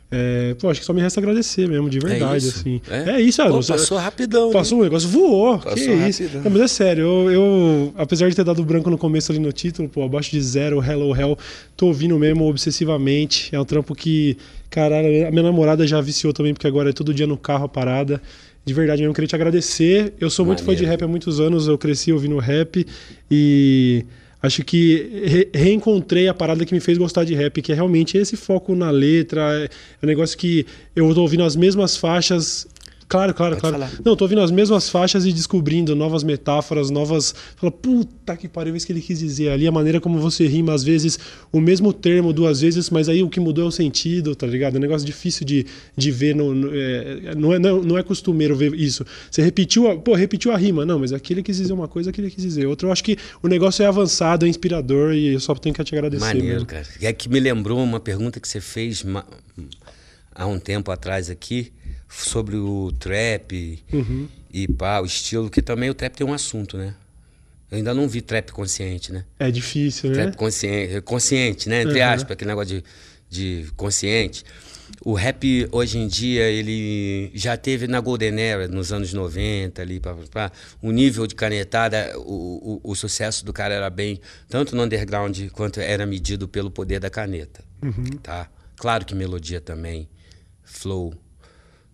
É, pô, acho que só me resta agradecer mesmo, de verdade, é isso? assim. É, é isso, Pô, Passou rapidão. Passou, né? o negócio voou. Passou que isso. Não, mas é sério, eu, eu, apesar de ter dado branco no começo ali no título, pô, abaixo de zero, Hello Hell, tô ouvindo mesmo obsessivamente. É um trampo que, caralho, a minha namorada já viciou também, porque agora é todo dia no carro a parada. De verdade mesmo, queria te agradecer. Eu sou muito Maneiro. fã de rap há muitos anos, eu cresci ouvindo rap e acho que re reencontrei a parada que me fez gostar de rap, que é realmente esse foco na letra, é um negócio que eu tô ouvindo as mesmas faixas Claro, claro, Pode claro. Falar. Não, tô ouvindo as mesmas faixas e descobrindo novas metáforas, novas. Fala, puta que pariu, isso que ele quis dizer ali, a maneira como você rima, às vezes, o mesmo termo duas vezes, mas aí o que mudou é o sentido, tá ligado? É um negócio difícil de, de ver, no, no é, não, é, não, não é costumeiro ver isso. Você repetiu, a, pô, repetiu a rima, não, mas aqui ele quis dizer uma coisa, aqui ele quis dizer outra. Eu acho que o negócio é avançado, é inspirador e eu só tenho que te agradecer. Maneiro, mesmo. cara. É que me lembrou uma pergunta que você fez há um tempo atrás aqui sobre o trap uhum. e pá, o estilo, que também o trap tem um assunto, né? Eu ainda não vi trap consciente, né? É difícil, né? Trap consciente, consciente né? Entre uhum. aspas, aquele negócio de, de consciente. O rap hoje em dia, ele já teve na Golden Era, nos anos 90, ali, pá, pá, o nível de canetada, o, o, o, sucesso do cara era bem, tanto no underground quanto era medido pelo poder da caneta. Uhum. Tá? Claro que melodia também, flow,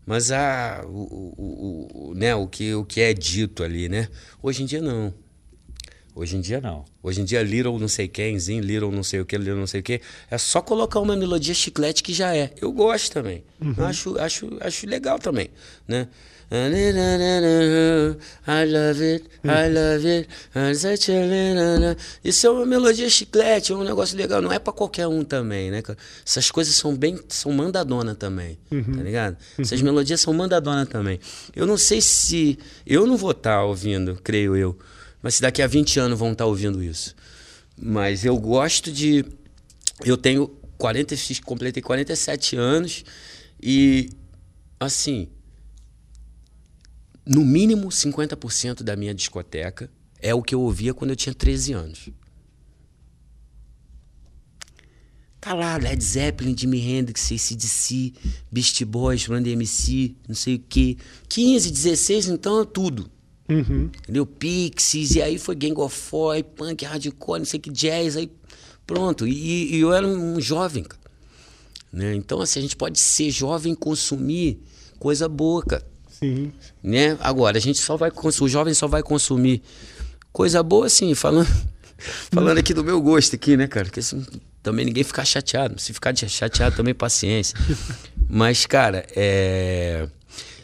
mas a, o, o, o, né, o, que, o que é dito ali, né? Hoje em dia não. Hoje em dia não. Hoje em dia Little não sei quemzinho, Little não sei o que, Little não sei o que. É só colocar uma melodia chiclete que já é. Eu gosto também. Uhum. Acho, acho, acho legal também, né? I love it, I love it. Isso é uma melodia chiclete, é um negócio legal. Não é para qualquer um também, né? Essas coisas são bem. são mandadona também, uhum. tá ligado? Essas uhum. melodias são mandadona também. Eu não sei se. Eu não vou estar tá ouvindo, creio eu. Mas se daqui a 20 anos vão estar tá ouvindo isso. Mas eu gosto de. Eu tenho 40, completei 47 anos e assim, no mínimo 50% da minha discoteca é o que eu ouvia quando eu tinha 13 anos. Tá lá, Led Zeppelin, Jimi Hendrix, ACDC, Beast Boys, Run DMC, não sei o quê. 15, 16, então é tudo. Uhum. Entendeu? Pixies, e aí foi Gang of Four, punk, hardcore, não sei o que, jazz, aí pronto. E, e eu era um jovem, cara. Né? Então, assim, a gente pode ser jovem e consumir coisa boa, cara. Sim. Né? Agora, a gente só vai o jovem só vai consumir coisa boa, assim, falando, falando aqui do meu gosto aqui, né, cara? Que assim, também ninguém ficar chateado. Se ficar chateado, também paciência. Mas, cara, é...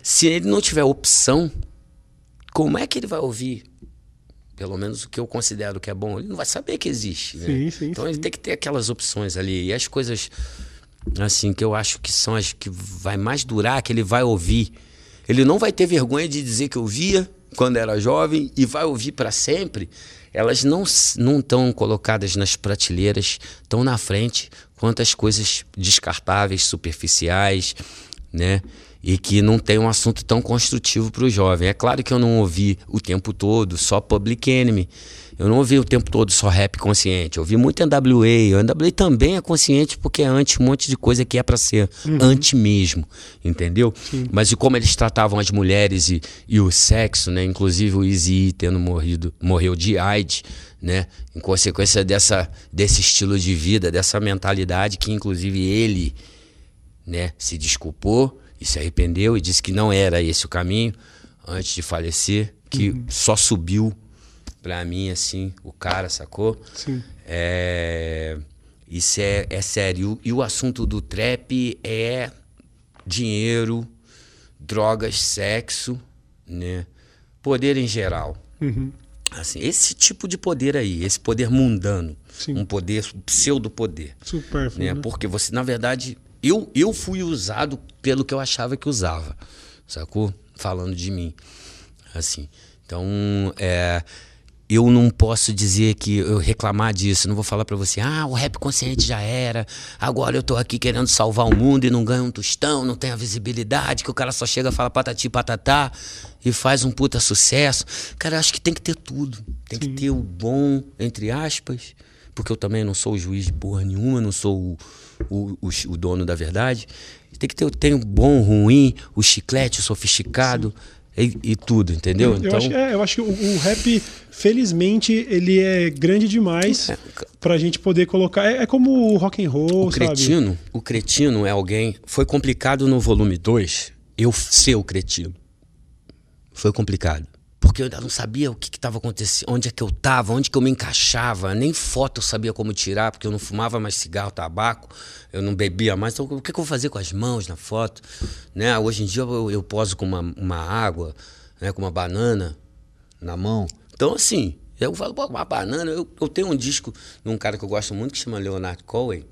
se ele não tiver opção, como é que ele vai ouvir? Pelo menos o que eu considero que é bom. Ele não vai saber que existe. Né? Sim, sim, então sim. ele tem que ter aquelas opções ali. E as coisas, assim, que eu acho que são as que vai mais durar, que ele vai ouvir. Ele não vai ter vergonha de dizer que ouvia quando era jovem e vai ouvir para sempre. Elas não não estão colocadas nas prateleiras, estão na frente quanto as coisas descartáveis, superficiais, né? E que não tem um assunto tão construtivo para o jovem. É claro que eu não ouvi o tempo todo só Public Enemy. Eu não ouvi o tempo todo só rap consciente. Eu ouvi muito NWA. O NWA também é consciente porque é anti um monte de coisa que é para ser uhum. anti mesmo, entendeu? Sim. Mas e como eles tratavam as mulheres e, e o sexo, né? Inclusive o Easy tendo morrido, morreu de AIDS, né? Em consequência dessa, desse estilo de vida, dessa mentalidade que inclusive ele, né? Se desculpou e se arrependeu e disse que não era esse o caminho antes de falecer, que uhum. só subiu para mim, assim, o cara, sacou? Sim. É, isso é, é sério. E o assunto do trap é dinheiro, drogas, sexo, né? Poder em geral. Uhum. Assim, esse tipo de poder aí, esse poder mundano. Sim. Um poder, um pseudo-poder. Super. Né? Né? Porque você, na verdade, eu, eu fui usado pelo que eu achava que usava, sacou? Falando de mim. Assim. Então, é eu não posso dizer que eu reclamar disso, não vou falar para você, ah, o rap consciente já era, agora eu tô aqui querendo salvar o mundo e não ganho um tostão, não tenho a visibilidade, que o cara só chega, fala patati patatá e faz um puta sucesso. Cara, eu acho que tem que ter tudo. Tem Sim. que ter o bom, entre aspas, porque eu também não sou o juiz de porra nenhuma, não sou o, o, o, o dono da verdade. Tem que ter tem o bom, o ruim, o chiclete, o sofisticado. Sim e, e tudo, entendeu? Eu, então... acho, é, eu acho que o, o, rap, felizmente, ele é grande demais é. pra gente poder colocar. É, é, como o rock and roll, o cretino, sabe? O cretino é alguém. Foi complicado no volume 2 eu ser o cretino. Foi complicado porque eu ainda não sabia o que estava acontecendo, onde é que eu estava, onde que eu me encaixava, nem foto eu sabia como tirar, porque eu não fumava mais cigarro, tabaco, eu não bebia mais, então o que, que eu vou fazer com as mãos na foto? Né? Hoje em dia eu, eu poso com uma, uma água, né? com uma banana na mão. Então, assim, eu falo, pô, uma banana, eu, eu tenho um disco de um cara que eu gosto muito que chama Leonard Cohen,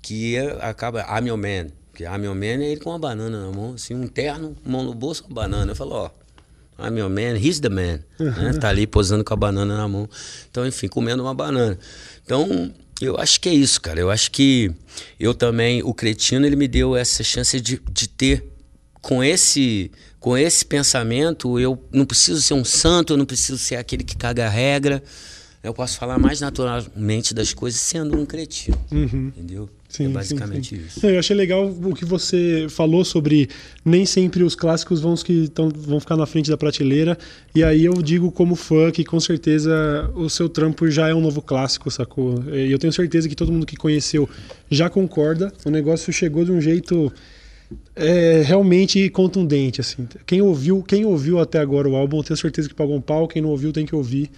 que é, acaba I'm Your Man, que I'm Your Man é ele com uma banana na mão, assim, um terno, mão no bolso, uma banana. Eu falo, ó, I'm your man, he's the man. Né? Tá ali posando com a banana na mão. Então, enfim, comendo uma banana. Então, eu acho que é isso, cara. Eu acho que eu também, o cretino, ele me deu essa chance de, de ter, com esse, com esse pensamento, eu não preciso ser um santo, eu não preciso ser aquele que caga a regra. Eu posso falar mais naturalmente das coisas sendo um cretino. Uhum. Entendeu? Sim, é basicamente sim, sim. isso. Eu achei legal o que você falou sobre nem sempre os clássicos vão, que tão, vão ficar na frente da prateleira. E aí eu digo como fã que com certeza o seu trampo já é um novo clássico, sacou? E eu tenho certeza que todo mundo que conheceu já concorda. O negócio chegou de um jeito é, realmente contundente, assim. Quem ouviu, quem ouviu até agora o álbum, tenho certeza que pagou um pau. Quem não ouviu tem que ouvir.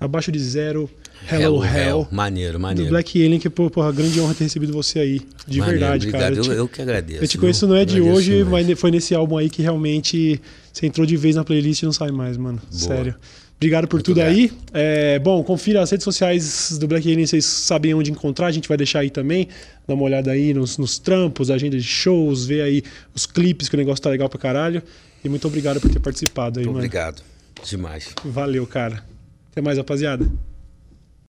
Abaixo de zero, Hello, Hello Hell. Hell. Maneiro, maneiro. Do Black Alien, que, porra, grande honra ter recebido você aí. De maneiro, verdade, obrigado. cara. Eu, eu que agradeço. Eu te conheço não é de hoje, mais. mas foi nesse álbum aí que realmente você entrou de vez na playlist e não sai mais, mano. Boa. Sério. Obrigado por Muito tudo grato. aí. É, bom, confira as redes sociais do Black Alien, vocês sabem onde encontrar, a gente vai deixar aí também. Dá uma olhada aí nos, nos trampos, agenda de shows, ver aí os clipes, que o negócio tá legal pra caralho. E muito obrigado por ter participado aí, Muito mano. obrigado. Demais. Valeu, cara. Até mais, rapaziada.